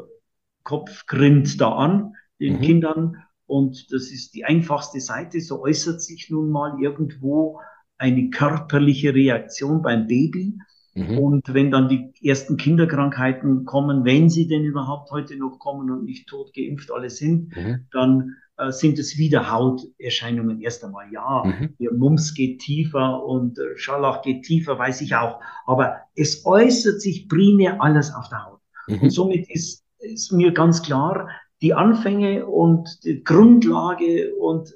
Kopfgrind da an, den mhm. Kindern. Und das ist die einfachste Seite. So äußert sich nun mal irgendwo eine körperliche Reaktion beim Baby. Mhm. Und wenn dann die ersten Kinderkrankheiten kommen, wenn sie denn überhaupt heute noch kommen und nicht tot geimpft alle sind, mhm. dann äh, sind es wieder Hauterscheinungen erst einmal. Ja, mhm. der Mumps geht tiefer und äh, Scharlach geht tiefer, weiß ich auch. Aber es äußert sich primär alles auf der Haut. Mhm. Und somit ist, ist mir ganz klar, die Anfänge und die Grundlage und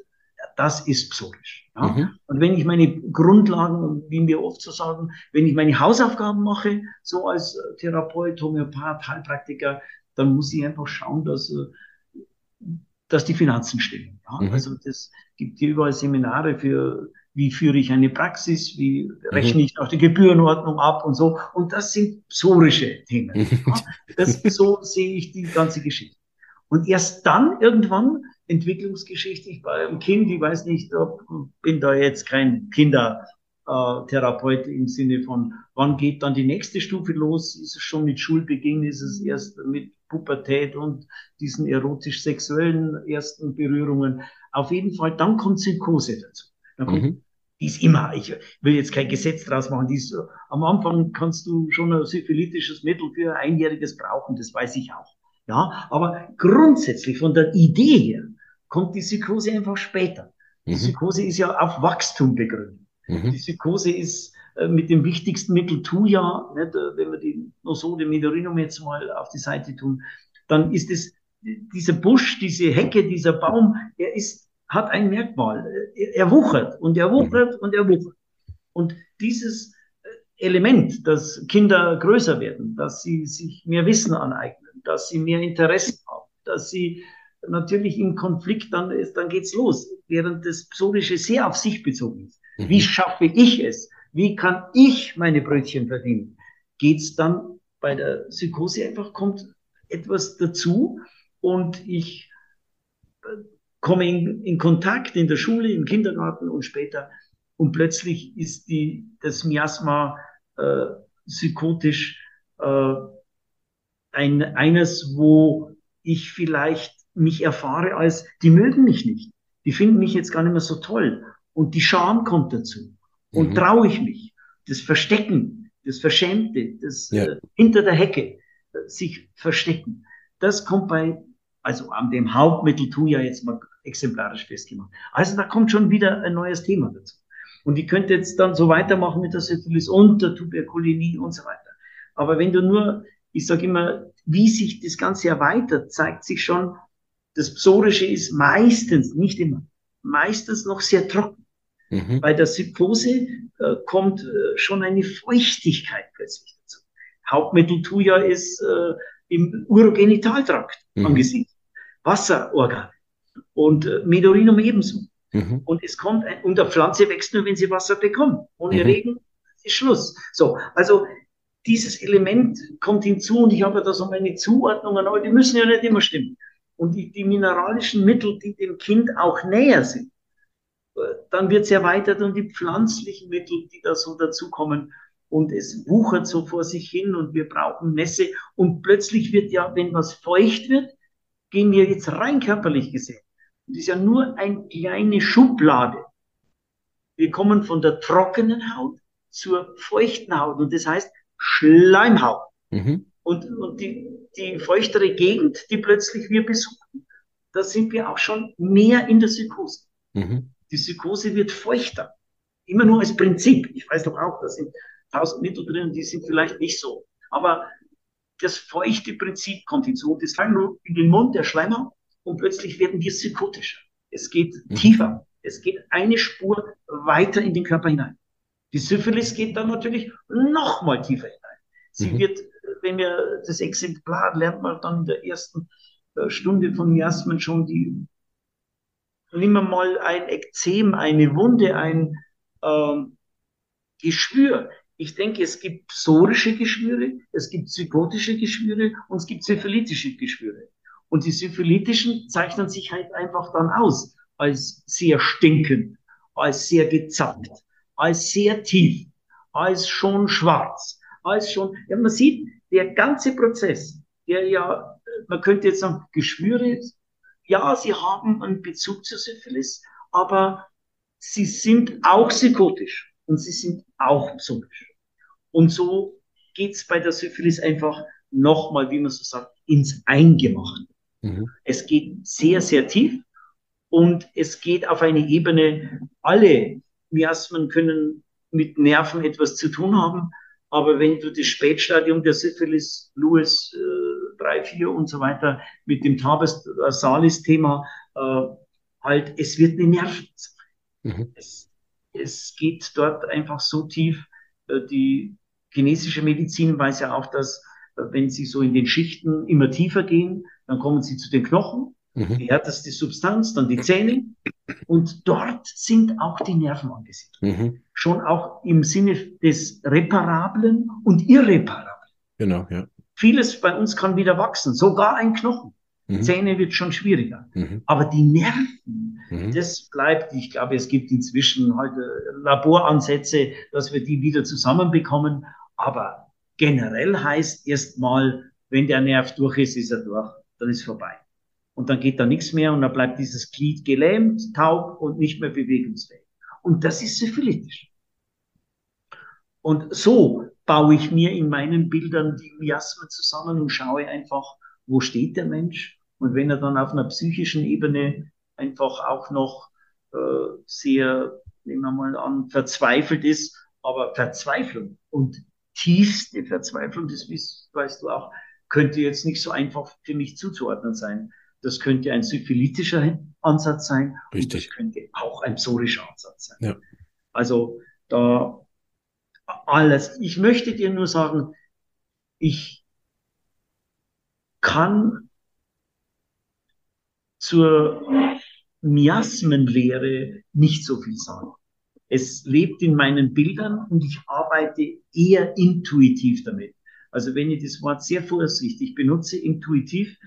das ist psorisch. Ja? Mhm. Und wenn ich meine Grundlagen, wie wir oft so sagen, wenn ich meine Hausaufgaben mache, so als Therapeut, Homöopath, Heilpraktiker, dann muss ich einfach schauen, dass äh, dass die Finanzen stimmen. Ja? Mhm. Also das gibt hier überall Seminare für, wie führe ich eine Praxis, wie rechne mhm. ich auch die Gebührenordnung ab und so. Und das sind psorische Themen. Mhm. [LAUGHS] Ja? Das, so sehe ich die ganze Geschichte. Und erst dann irgendwann entwicklungsgeschichtlich bei einem Kind, ich weiß nicht, ob, bin da jetzt kein Kindertherapeut im Sinne von, wann geht dann die nächste Stufe los? Ist es schon mit Schulbeginn? Ist es erst mit Pubertät und diesen erotisch-sexuellen ersten Berührungen. Auf jeden Fall, dann kommt Psychose dazu. Kommt, mhm. Die ist immer, ich will jetzt kein Gesetz draus machen, die ist, am Anfang kannst du schon ein syphilitisches Mittel für ein Einjähriges brauchen, das weiß ich auch. Ja, aber grundsätzlich von der Idee her kommt die Psychose einfach später. Die mhm. Psychose ist ja auf Wachstum begründet. Mhm. Die Psychose ist äh, mit dem wichtigsten Mittel Tuya, nicht, äh, wenn wir die Nosode Medorinum jetzt mal auf die Seite tun, dann ist es dieser Busch, diese Hecke, dieser Baum, er ist, hat ein Merkmal. Er, er wuchert und er wuchert und er wuchert. Und dieses äh, Element, dass Kinder größer werden, dass sie sich mehr Wissen aneignen, dass sie mehr Interesse haben, dass sie natürlich im Konflikt dann dann geht's los, während das Psorische sehr auf sich bezogen ist. Wie mhm. schaffe ich es, wie kann ich meine Brötchen verdienen? Geht's dann bei der Psychose einfach, kommt etwas dazu und ich äh, komme in, in Kontakt in der Schule, im Kindergarten und später und plötzlich ist die, das Miasma äh, psychotisch äh, ein, eines, wo ich vielleicht mich erfahre als, die mögen mich nicht, die finden mich jetzt gar nicht mehr so toll und die Scham kommt dazu. Und mhm. traue ich mich? Das Verstecken, das Verschämte, das ja. äh, hinter der Hecke äh, sich verstecken. Das kommt bei, also an dem Hauptmittel tu ja jetzt mal exemplarisch festgemacht. Also da kommt schon wieder ein neues Thema dazu. Und ich könnte jetzt dann so weitermachen mit der Syphilis und der Tuberkulinie und so weiter. Aber wenn du nur, ich sage immer, wie sich das Ganze erweitert, zeigt sich schon, das Psorische ist meistens, nicht immer, meistens noch sehr trocken. Mhm. Bei der Psychose äh, kommt äh, schon eine Feuchtigkeit plötzlich dazu. Hauptmittel Tuja ist äh, im Urogenitaltrakt mhm. angesiedelt. Wasserorgan. Und äh, Medorinum ebenso. Mhm. Und es kommt, ein, und der Pflanze wächst nur, wenn sie Wasser bekommt. Ohne mhm. Regen ist Schluss. So, also dieses Element kommt hinzu und ich habe da so meine Zuordnungen, aber die müssen ja nicht immer stimmen. Und die, die mineralischen Mittel, die dem Kind auch näher sind, äh, dann wird es erweitert und die pflanzlichen Mittel, die da so dazukommen und es wuchert so vor sich hin und wir brauchen Nässe und plötzlich wird ja, wenn was feucht wird, gehen wir jetzt rein körperlich gesehen. Das ist ja nur eine kleine Schublade. Wir kommen von der trockenen Haut zur feuchten Haut und das heißt Schleimhaut. Mhm. Und, und die, die feuchtere Gegend, die plötzlich wir besuchen, da sind wir auch schon mehr in der Psychose. Mhm. Die Psychose wird feuchter. Immer nur als Prinzip. Ich weiß doch auch, da sind tausend Mittel drin, die sind vielleicht nicht so. Aber das feuchte Prinzip kommt hinzu. Und das kann nur in den Mund der Schleimhaut und plötzlich werden wir psychotischer. Es geht mhm. tiefer. Es geht eine Spur weiter in den Körper hinein. Die Syphilis geht dann natürlich noch mal tiefer hinein. Sie mhm. wird, wenn wir das Exemplar lernt man dann in der ersten äh, Stunde von Miasmen schon die, wir mal ein Ekzem, eine Wunde, ein ähm, Geschwür. Ich denke, es gibt psorische Geschwüre, es gibt psychotische Geschwüre und es gibt syphilitische Geschwüre. Und die syphilitischen zeichnen sich halt einfach dann aus als sehr stinkend, als sehr gezapft, als sehr tief, als schon schwarz, als schon, ja, man sieht, der ganze Prozess, der ja, man könnte jetzt sagen, Geschwüre, ja, sie haben einen Bezug zur Syphilis, aber sie sind auch psychotisch und sie sind auch psorisch. Und so geht's bei der Syphilis einfach nochmal, wie man so sagt, ins Eingemachte. Mhm. Es geht sehr, sehr tief und es geht auf eine Ebene, alle Miasmen können mit Nerven etwas zu tun haben, aber wenn du das Spätstadium der Syphilis, Lewis äh, 3, 4 und so weiter mit dem Tabes Salis-Thema, äh, halt, es wird eine Nervensache. Mhm. Es, es geht dort einfach so tief. Äh, die chinesische Medizin weiß ja auch, dass äh, wenn sie so in den Schichten immer tiefer gehen, dann kommen sie zu den Knochen, mhm. die härteste Substanz, dann die Zähne und dort sind auch die Nerven angesiedelt. Mhm. Schon auch im Sinne des Reparablen und Irreparablen. Genau, ja. Vieles bei uns kann wieder wachsen, sogar ein Knochen. Mhm. Zähne wird schon schwieriger. Mhm. Aber die Nerven, mhm. das bleibt, ich glaube, es gibt inzwischen heute Laboransätze, dass wir die wieder zusammenbekommen. Aber generell heißt erstmal, wenn der Nerv durch ist, ist er durch dann ist vorbei. Und dann geht da nichts mehr und dann bleibt dieses Glied gelähmt, taub und nicht mehr bewegungsfähig. Und das ist syphilitisch. Und so baue ich mir in meinen Bildern die Miasmen zusammen und schaue einfach, wo steht der Mensch? Und wenn er dann auf einer psychischen Ebene einfach auch noch äh, sehr, nehmen wir mal an, verzweifelt ist, aber Verzweiflung und tiefste Verzweiflung, das weißt, weißt du auch, könnte jetzt nicht so einfach für mich zuzuordnen sein. Das könnte ein syphilitischer Ansatz sein. Richtig. Und das könnte auch ein psorischer Ansatz sein. Ja. Also da alles. Ich möchte dir nur sagen, ich kann zur Miasmenlehre nicht so viel sagen. Es lebt in meinen Bildern und ich arbeite eher intuitiv damit. Also wenn ich das Wort sehr vorsichtig benutze, intuitiv,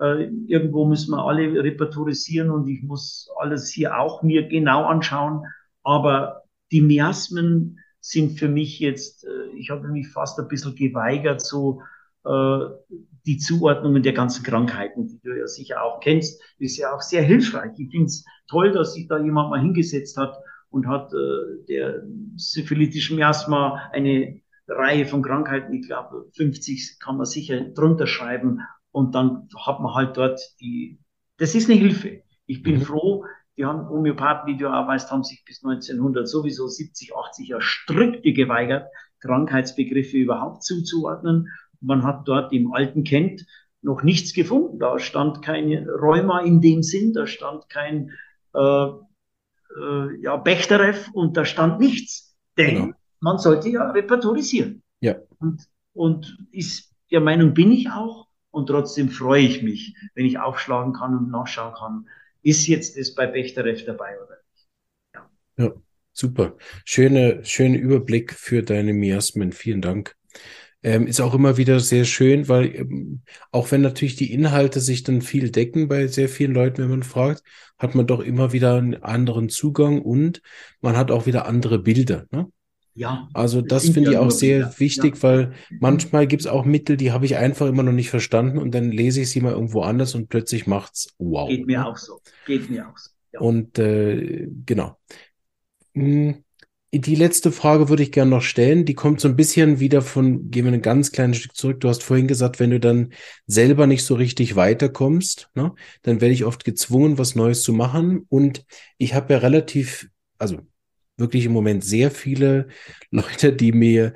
äh, irgendwo müssen wir alle repertorisieren und ich muss alles hier auch mir genau anschauen. Aber die Miasmen sind für mich jetzt, äh, ich habe mich fast ein bisschen geweigert, so äh, die Zuordnungen der ganzen Krankheiten, die du ja sicher auch kennst, ist ja auch sehr hilfreich. Ich finde es toll, dass sich da jemand mal hingesetzt hat und hat äh, der syphilitischen Miasma eine Reihe von Krankheiten, ich glaube 50 kann man sicher drunter schreiben und dann hat man halt dort die, das ist eine Hilfe. Ich bin mhm. froh, die haben Homöopathen, wie du auch weißt, haben sich bis 1900 sowieso 70, 80 Jahre strikt geweigert, Krankheitsbegriffe überhaupt zuzuordnen. Man hat dort im alten Kent noch nichts gefunden. Da stand kein Rheuma in dem Sinn, da stand kein äh, äh, ja, Bechterew und da stand nichts. Denn genau. man sollte ja repertorisieren. Ja. Und, und ist der Meinung bin ich auch. Und trotzdem freue ich mich, wenn ich aufschlagen kann und nachschauen kann, ist jetzt das bei Bechterew dabei oder nicht. Ja. ja, super. Schöne, schöner Überblick für deine Miasmen. Vielen Dank. Ähm, ist auch immer wieder sehr schön, weil ähm, auch wenn natürlich die Inhalte sich dann viel decken bei sehr vielen Leuten, wenn man fragt, hat man doch immer wieder einen anderen Zugang und man hat auch wieder andere Bilder. Ne? Ja. Also das, finde ich auch sehr wieder. wichtig, ja. weil manchmal gibt es auch Mittel, die habe ich einfach immer noch nicht verstanden und dann lese ich sie mal irgendwo anders und plötzlich macht's wow. Geht mir auch so. Geht mir auch so. Ja. Und äh, genau. Hm. Die letzte Frage würde ich gerne noch stellen. Die kommt so ein bisschen wieder von, gehen wir ein ganz kleines Stück zurück. Du hast vorhin gesagt, wenn du dann selber nicht so richtig weiterkommst, ne, dann werde ich oft gezwungen, was Neues zu machen. Und ich habe ja relativ, also wirklich im Moment sehr viele [LAUGHS] Leute, die mir,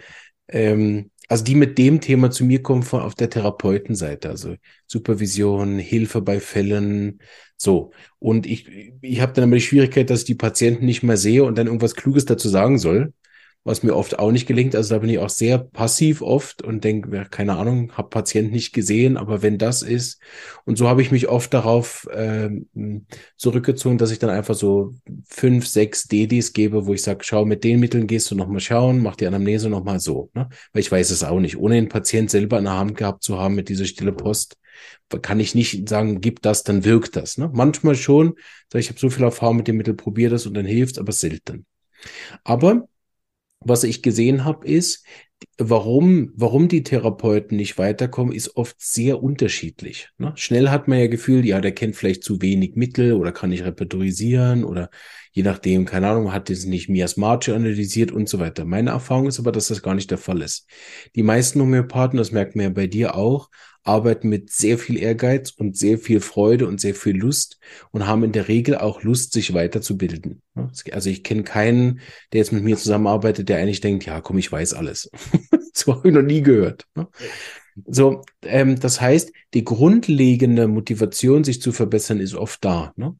ähm, also die mit dem Thema zu mir kommen von auf der Therapeutenseite, also Supervision, Hilfe bei Fällen, so. Und ich, ich habe dann immer die Schwierigkeit, dass ich die Patienten nicht mehr sehe und dann irgendwas Kluges dazu sagen soll was mir oft auch nicht gelingt. Also da bin ich auch sehr passiv oft und denke, keine Ahnung, habe Patient nicht gesehen, aber wenn das ist. Und so habe ich mich oft darauf äh, zurückgezogen, dass ich dann einfach so fünf, sechs DDs gebe, wo ich sage, schau, mit den Mitteln gehst du nochmal schauen, mach die Anamnese nochmal so. Ne? Weil ich weiß es auch nicht. Ohne den Patient selber in der Hand gehabt zu haben mit dieser stille Post, kann ich nicht sagen, gib das, dann wirkt das. Ne? Manchmal schon, ich habe so viel Erfahrung mit dem Mittel, probier das und dann hilft aber selten. Aber was ich gesehen habe, ist, warum, warum die Therapeuten nicht weiterkommen, ist oft sehr unterschiedlich. Ne? Schnell hat man ja Gefühl, ja, der kennt vielleicht zu wenig Mittel oder kann nicht repertorisieren oder je nachdem, keine Ahnung, hat es nicht miasmatisch analysiert und so weiter. Meine Erfahrung ist aber, dass das gar nicht der Fall ist. Die meisten Homöopathen, das merkt man ja bei dir auch, arbeiten mit sehr viel Ehrgeiz und sehr viel Freude und sehr viel Lust und haben in der Regel auch Lust, sich weiterzubilden. Also ich kenne keinen, der jetzt mit mir zusammenarbeitet, der eigentlich denkt, ja, komm, ich weiß alles. [LAUGHS] so habe ich noch nie gehört. So, ähm, das heißt, die grundlegende Motivation, sich zu verbessern, ist oft da. Ne?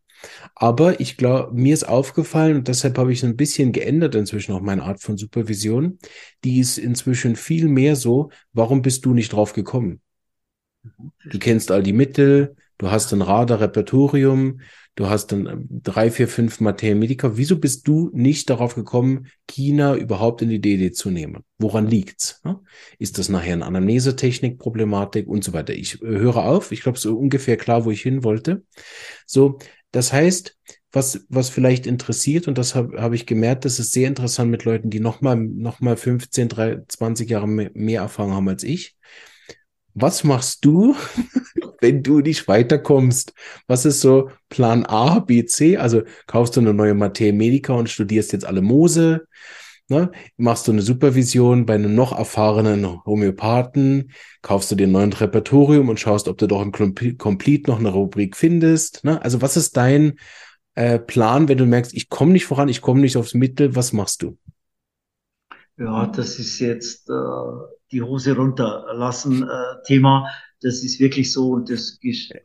Aber ich glaube, mir ist aufgefallen, und deshalb habe ich ein bisschen geändert inzwischen auch meine Art von Supervision. Die ist inzwischen viel mehr so, warum bist du nicht drauf gekommen? Du kennst all die Mittel, du hast ein Radar-Repertorium, du hast dann ähm, drei, vier, fünf Materia Medica. Wieso bist du nicht darauf gekommen, China überhaupt in die DD zu nehmen? Woran liegt's? Ist das nachher eine Anamnesetechnik-Problematik und so weiter? Ich äh, höre auf. Ich glaube, so ungefähr klar, wo ich hin wollte. So, das heißt, was, was vielleicht interessiert, und das habe hab ich gemerkt, das ist sehr interessant mit Leuten, die nochmal noch mal 15, 3, 20 Jahre mehr Erfahrung haben als ich was machst du, [LAUGHS] wenn du nicht weiterkommst? Was ist so Plan A, B, C? Also kaufst du eine neue Materia Medica und studierst jetzt alle Mose? Ne? Machst du eine Supervision bei einem noch erfahrenen Homöopathen? Kaufst du dir ein neues Repertorium und schaust, ob du doch im Complete noch eine Rubrik findest? Ne? Also was ist dein äh, Plan, wenn du merkst, ich komme nicht voran, ich komme nicht aufs Mittel? Was machst du? Ja, das ist jetzt äh, die Hose runterlassen äh, Thema. Das ist wirklich so und das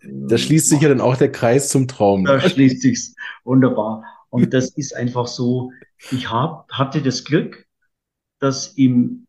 Da schließt sich ja dann auch der Kreis zum Traum. Da schließt sich's wunderbar. Und das ist einfach so. Ich hab, hatte das Glück, dass im,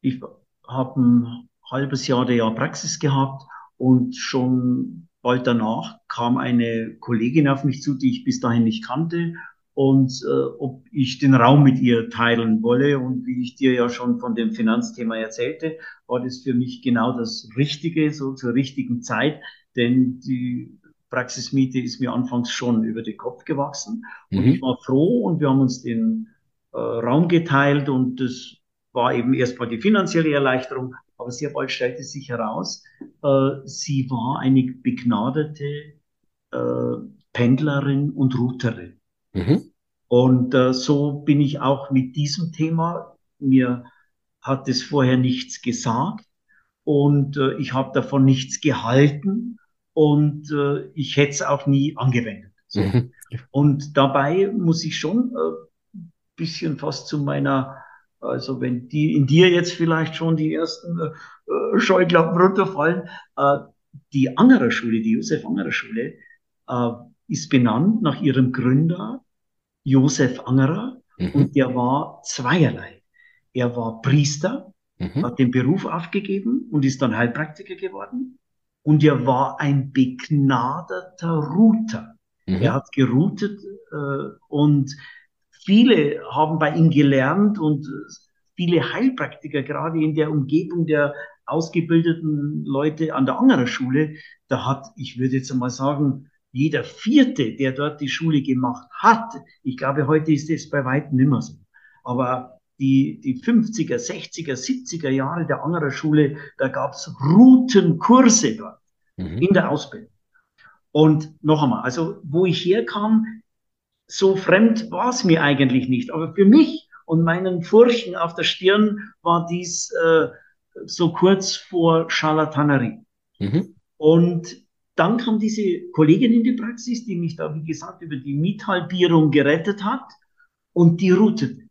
ich habe ein halbes Jahr der Jahr Praxis gehabt und schon bald danach kam eine Kollegin auf mich zu, die ich bis dahin nicht kannte und äh, ob ich den Raum mit ihr teilen wolle. Und wie ich dir ja schon von dem Finanzthema erzählte, war das für mich genau das Richtige, so zur richtigen Zeit, denn die Praxismiete ist mir anfangs schon über den Kopf gewachsen. Und mhm. ich war froh und wir haben uns den äh, Raum geteilt und das war eben erstmal die finanzielle Erleichterung, aber sehr bald stellte sich heraus, äh, sie war eine begnadete äh, Pendlerin und Routerin. Mhm. Und äh, so bin ich auch mit diesem Thema. Mir hat es vorher nichts gesagt und äh, ich habe davon nichts gehalten und äh, ich hätte es auch nie angewendet. So. Mhm. Und dabei muss ich schon ein äh, bisschen fast zu meiner, also wenn die in dir jetzt vielleicht schon die ersten äh, Scheuklappen runterfallen, äh, die Angerer Schule, die Josef Angerer Schule, äh, ist benannt nach ihrem Gründer, Josef Angerer, mhm. und der war zweierlei. Er war Priester, mhm. hat den Beruf aufgegeben und ist dann Heilpraktiker geworden. Und er war ein begnadeter Router. Mhm. Er hat geroutet äh, und viele haben bei ihm gelernt und viele Heilpraktiker, gerade in der Umgebung der ausgebildeten Leute an der Angerer Schule, da hat, ich würde jetzt einmal sagen, jeder Vierte, der dort die Schule gemacht hat, ich glaube, heute ist es bei weitem nicht mehr so, aber die, die 50er, 60er, 70er Jahre der Angerer Schule, da gab es Routenkurse dort mhm. in der Ausbildung. Und noch einmal, also wo ich herkam, so fremd war es mir eigentlich nicht. Aber für mich und meinen Furchen auf der Stirn war dies äh, so kurz vor Charlatanerie. Mhm. Und dann kam diese Kollegin in die Praxis, die mich da, wie gesagt, über die Miethalbierung gerettet hat und die routete.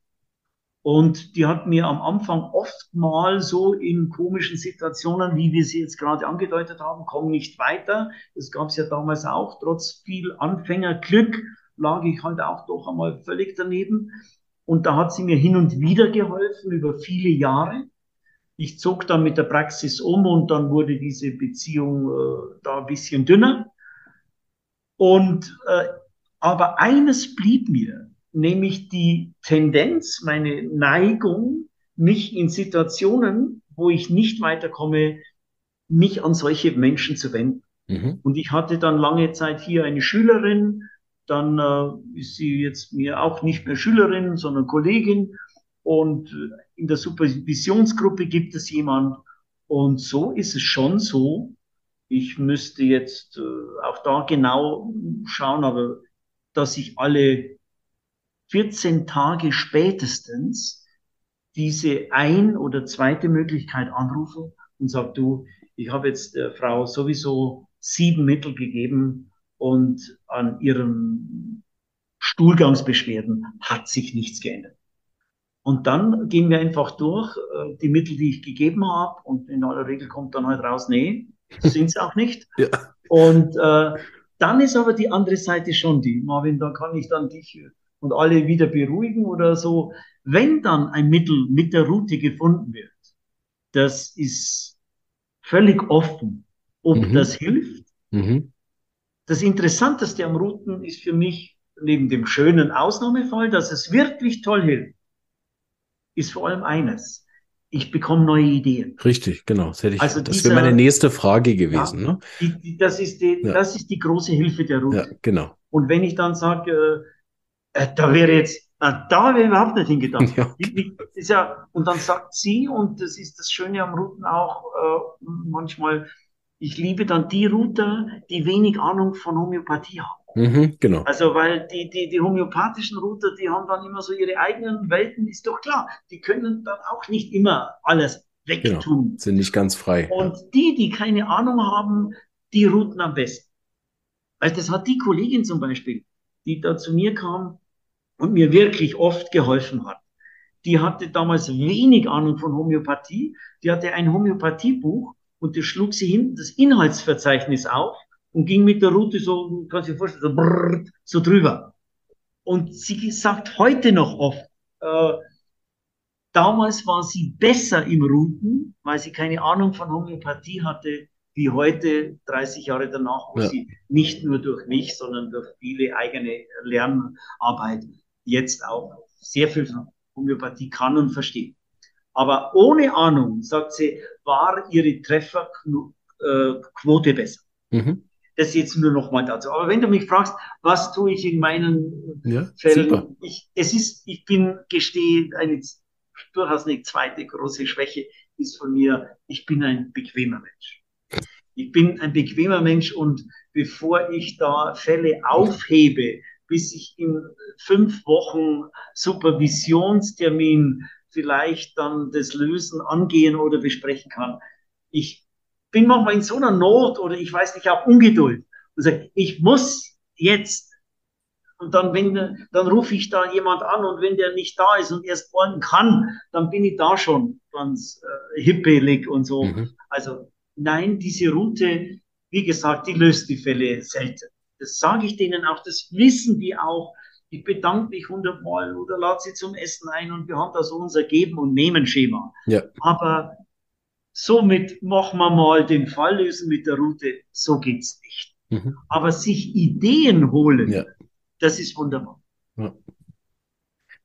Und die hat mir am Anfang oft mal so in komischen Situationen, wie wir sie jetzt gerade angedeutet haben, komm nicht weiter. Das gab es ja damals auch. Trotz viel Anfängerglück lag ich halt auch doch einmal völlig daneben. Und da hat sie mir hin und wieder geholfen über viele Jahre. Ich zog dann mit der Praxis um und dann wurde diese Beziehung äh, da ein bisschen dünner. Und äh, aber eines blieb mir, nämlich die Tendenz, meine Neigung, mich in Situationen, wo ich nicht weiterkomme, mich an solche Menschen zu wenden. Mhm. Und ich hatte dann lange Zeit hier eine Schülerin, dann äh, ist sie jetzt mir auch nicht mehr Schülerin, sondern Kollegin. Und in der Supervisionsgruppe gibt es jemand. Und so ist es schon so. Ich müsste jetzt äh, auch da genau schauen, aber dass ich alle 14 Tage spätestens diese ein- oder zweite Möglichkeit anrufe und sage, du, ich habe jetzt der Frau sowieso sieben Mittel gegeben und an ihren Stuhlgangsbeschwerden hat sich nichts geändert. Und dann gehen wir einfach durch, äh, die Mittel, die ich gegeben habe, und in aller Regel kommt dann halt raus, nee, [LAUGHS] sind sie auch nicht. ja. Und äh, dann ist aber die andere Seite schon die, Marvin, da kann ich dann dich und alle wieder beruhigen oder so. Wenn dann ein Mittel mit der Route gefunden wird, das ist völlig offen, ob mhm. das hilft. Mhm. Das Interessanteste am Routen ist für mich, neben dem schönen Ausnahmefall, dass es wirklich toll hilft, ist vor allem eines. Ich bekomme neue Ideen. Richtig, genau. Das, ich, also das wäre meine nächste Frage gewesen. Ja, ne? die, die, das, ist die, ja. das ist die große Hilfe der Route. Ja, genau. Und wenn ich dann sage, äh, da wäre jetzt, na, da wäre überhaupt nicht hingedacht. [LAUGHS] Ja. ist ja, und dann sagt sie, und das ist das Schöne am Routen auch, äh, manchmal, ich liebe dann die Router, die wenig Ahnung von Homöopathie haben. Mhm, genau. Also, weil die, die, die homöopathischen Router, die haben dann immer so ihre eigenen Welten, ist doch klar. Die können dann auch nicht immer alles wegtun. Genau, sind nicht ganz frei. Und ja. die, die keine Ahnung haben, die routen am besten. Weil das hat die Kollegin zum Beispiel, die da zu mir kam und mir wirklich oft geholfen hat. Die hatte damals wenig Ahnung von Homöopathie. Die hatte ein Homöopathiebuch und die schlug sie hinten das Inhaltsverzeichnis auf und ging mit der Route so, kannst du dir vorstellen, so, brrrt, so drüber. Und sie sagt heute noch oft, äh, damals war sie besser im Routen, weil sie keine Ahnung von Homöopathie hatte, wie heute, 30 Jahre danach, wo ja. sie nicht nur durch mich, sondern durch viele eigene Lernarbeit jetzt auch sehr viel von Homöopathie kann und versteht. Aber ohne Ahnung, sagt sie, war ihre Trefferquote äh, besser. Mhm. Das jetzt nur noch mal dazu. Aber wenn du mich fragst, was tue ich in meinen ja, Fällen, ich, es ist, ich bin, gestehe, eine durchaus eine zweite große Schwäche ist von mir, ich bin ein bequemer Mensch. Ich bin ein bequemer Mensch und bevor ich da Fälle aufhebe, bis ich in fünf Wochen Supervisionstermin vielleicht dann das Lösen angehen oder besprechen kann. Ich bin manchmal in so einer Not oder ich weiß nicht, auch Ungeduld und sage, ich muss jetzt Und dann, wenn, dann rufe ich da jemand an und wenn der nicht da ist und erst morgen kann, dann bin ich da schon ganz äh, hippelig und so. Mhm. Also nein, diese Route, wie gesagt, die löst die Fälle selten. Das sage ich denen auch, das wissen die auch. Ich bedanke mich hundertmal oder lade sie zum Essen ein und wir haben da so unser Geben- und Nehmen-Schema. Ja. Aber somit machen wir mal den Fall lösen mit der Route, so geht's nicht. Mhm. Aber sich Ideen holen, ja. das ist wunderbar. Ja.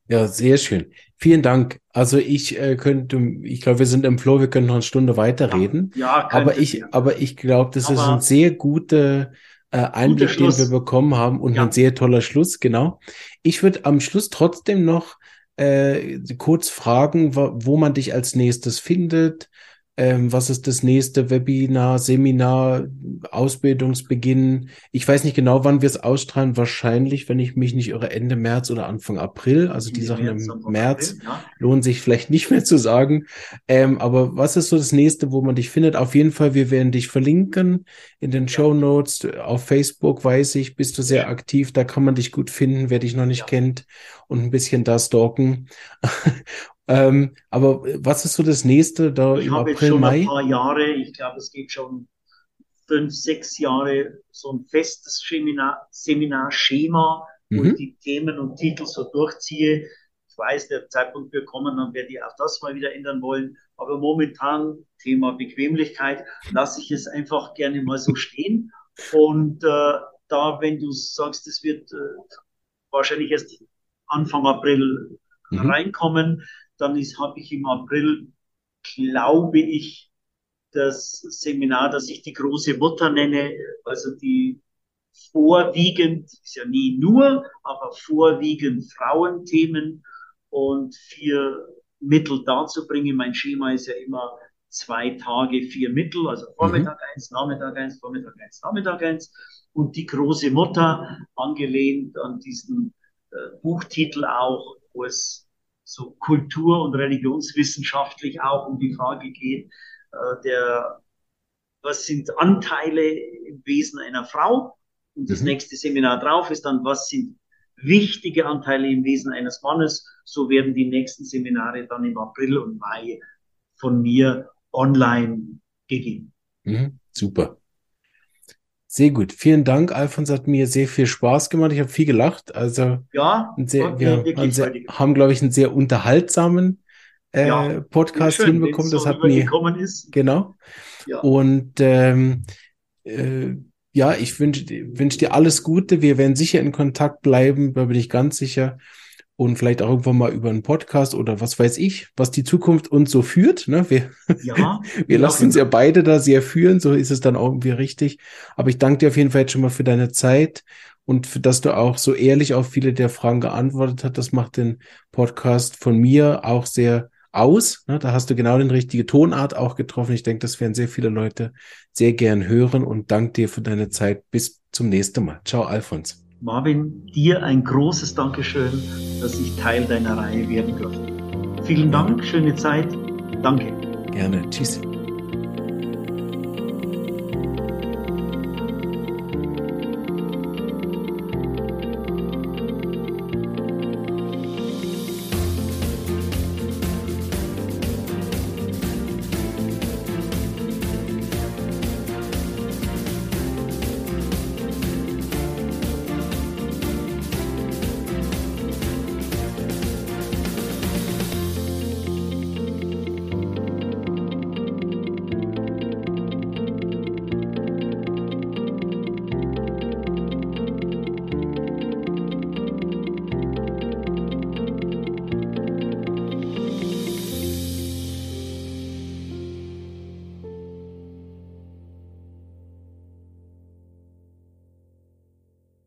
ja. sehr schön. Vielen Dank. Also ich äh, könnte, ich glaube, wir sind im Flow, wir können noch eine Stunde weiterreden. Ja, ja aber ich, aber ich glaube, das aber ist ein sehr guter äh, Einblick, den wir bekommen haben und ja. ein sehr toller Schluss, genau. Ich würde am Schluss trotzdem noch äh, kurz fragen, wo, wo man dich als nächstes findet, ähm, was ist das nächste Webinar, Seminar, Ausbildungsbeginn? Ich weiß nicht genau, wann wir es ausstrahlen. Wahrscheinlich, wenn ich mich nicht irre, Ende März oder Anfang April. Also die Sachen im März April, ja. lohnen sich vielleicht nicht mehr zu sagen. Ähm, aber was ist so das nächste, wo man dich findet? Auf jeden Fall, wir werden dich verlinken in den Show Notes. Auf Facebook weiß ich, bist du sehr aktiv. Da kann man dich gut finden, wer dich noch nicht ja. kennt und ein bisschen da stalken. [LAUGHS] Ähm, aber was ist so das nächste da ich im habe April, schon Mai? ein paar Jahre, ich glaube, es geht schon fünf, sechs Jahre, so ein festes Seminar, Seminarschema, wo mhm. ich die Themen und Titel so durchziehe. Ich weiß, der Zeitpunkt wird kommen, dann werde ich auch das mal wieder ändern wollen. Aber momentan, Thema Bequemlichkeit, lasse ich es einfach gerne mal so stehen. Und äh, da, wenn du sagst, es wird äh, wahrscheinlich erst Anfang April mhm. reinkommen, dann habe ich im April, glaube ich, das Seminar, das ich die große Mutter nenne, also die vorwiegend, ist ja nie nur, aber vorwiegend Frauenthemen und vier Mittel dazu bringen. Mein Schema ist ja immer zwei Tage, vier Mittel, also Vormittag mhm. eins, Nachmittag eins, Vormittag eins, Nachmittag eins. Und die große Mutter, angelehnt an diesen äh, Buchtitel auch, wo es so kultur- und religionswissenschaftlich auch um die Frage geht, äh, der, was sind Anteile im Wesen einer Frau? Und das mhm. nächste Seminar drauf ist dann, was sind wichtige Anteile im Wesen eines Mannes? So werden die nächsten Seminare dann im April und Mai von mir online gegeben. Mhm, super. Sehr gut. Vielen Dank, Alfons. Hat mir sehr viel Spaß gemacht. Ich habe viel gelacht. Also ja, sehr, wir haben, sehr, haben, glaube ich, einen sehr unterhaltsamen äh, ja, Podcast schön, hinbekommen. Das so hat mir ist. genau. Ja. Und ähm, äh, ja, ich wünsche wünsch dir alles Gute. Wir werden sicher in Kontakt bleiben, da bin ich ganz sicher und vielleicht auch irgendwann mal über einen Podcast oder was weiß ich, was die Zukunft uns so führt. Ne? Wir, ja, [LAUGHS] wir lassen uns ja beide da sehr führen, so ist es dann auch irgendwie richtig. Aber ich danke dir auf jeden Fall jetzt schon mal für deine Zeit und für, dass du auch so ehrlich auf viele der Fragen geantwortet hast. Das macht den Podcast von mir auch sehr aus. Ne? Da hast du genau den richtige Tonart auch getroffen. Ich denke, das werden sehr viele Leute sehr gern hören und danke dir für deine Zeit. Bis zum nächsten Mal. Ciao, Alfons. Marvin, dir ein großes Dankeschön, dass ich Teil deiner Reihe werden durfte. Vielen Dank, schöne Zeit. Danke. Gerne. Tschüss.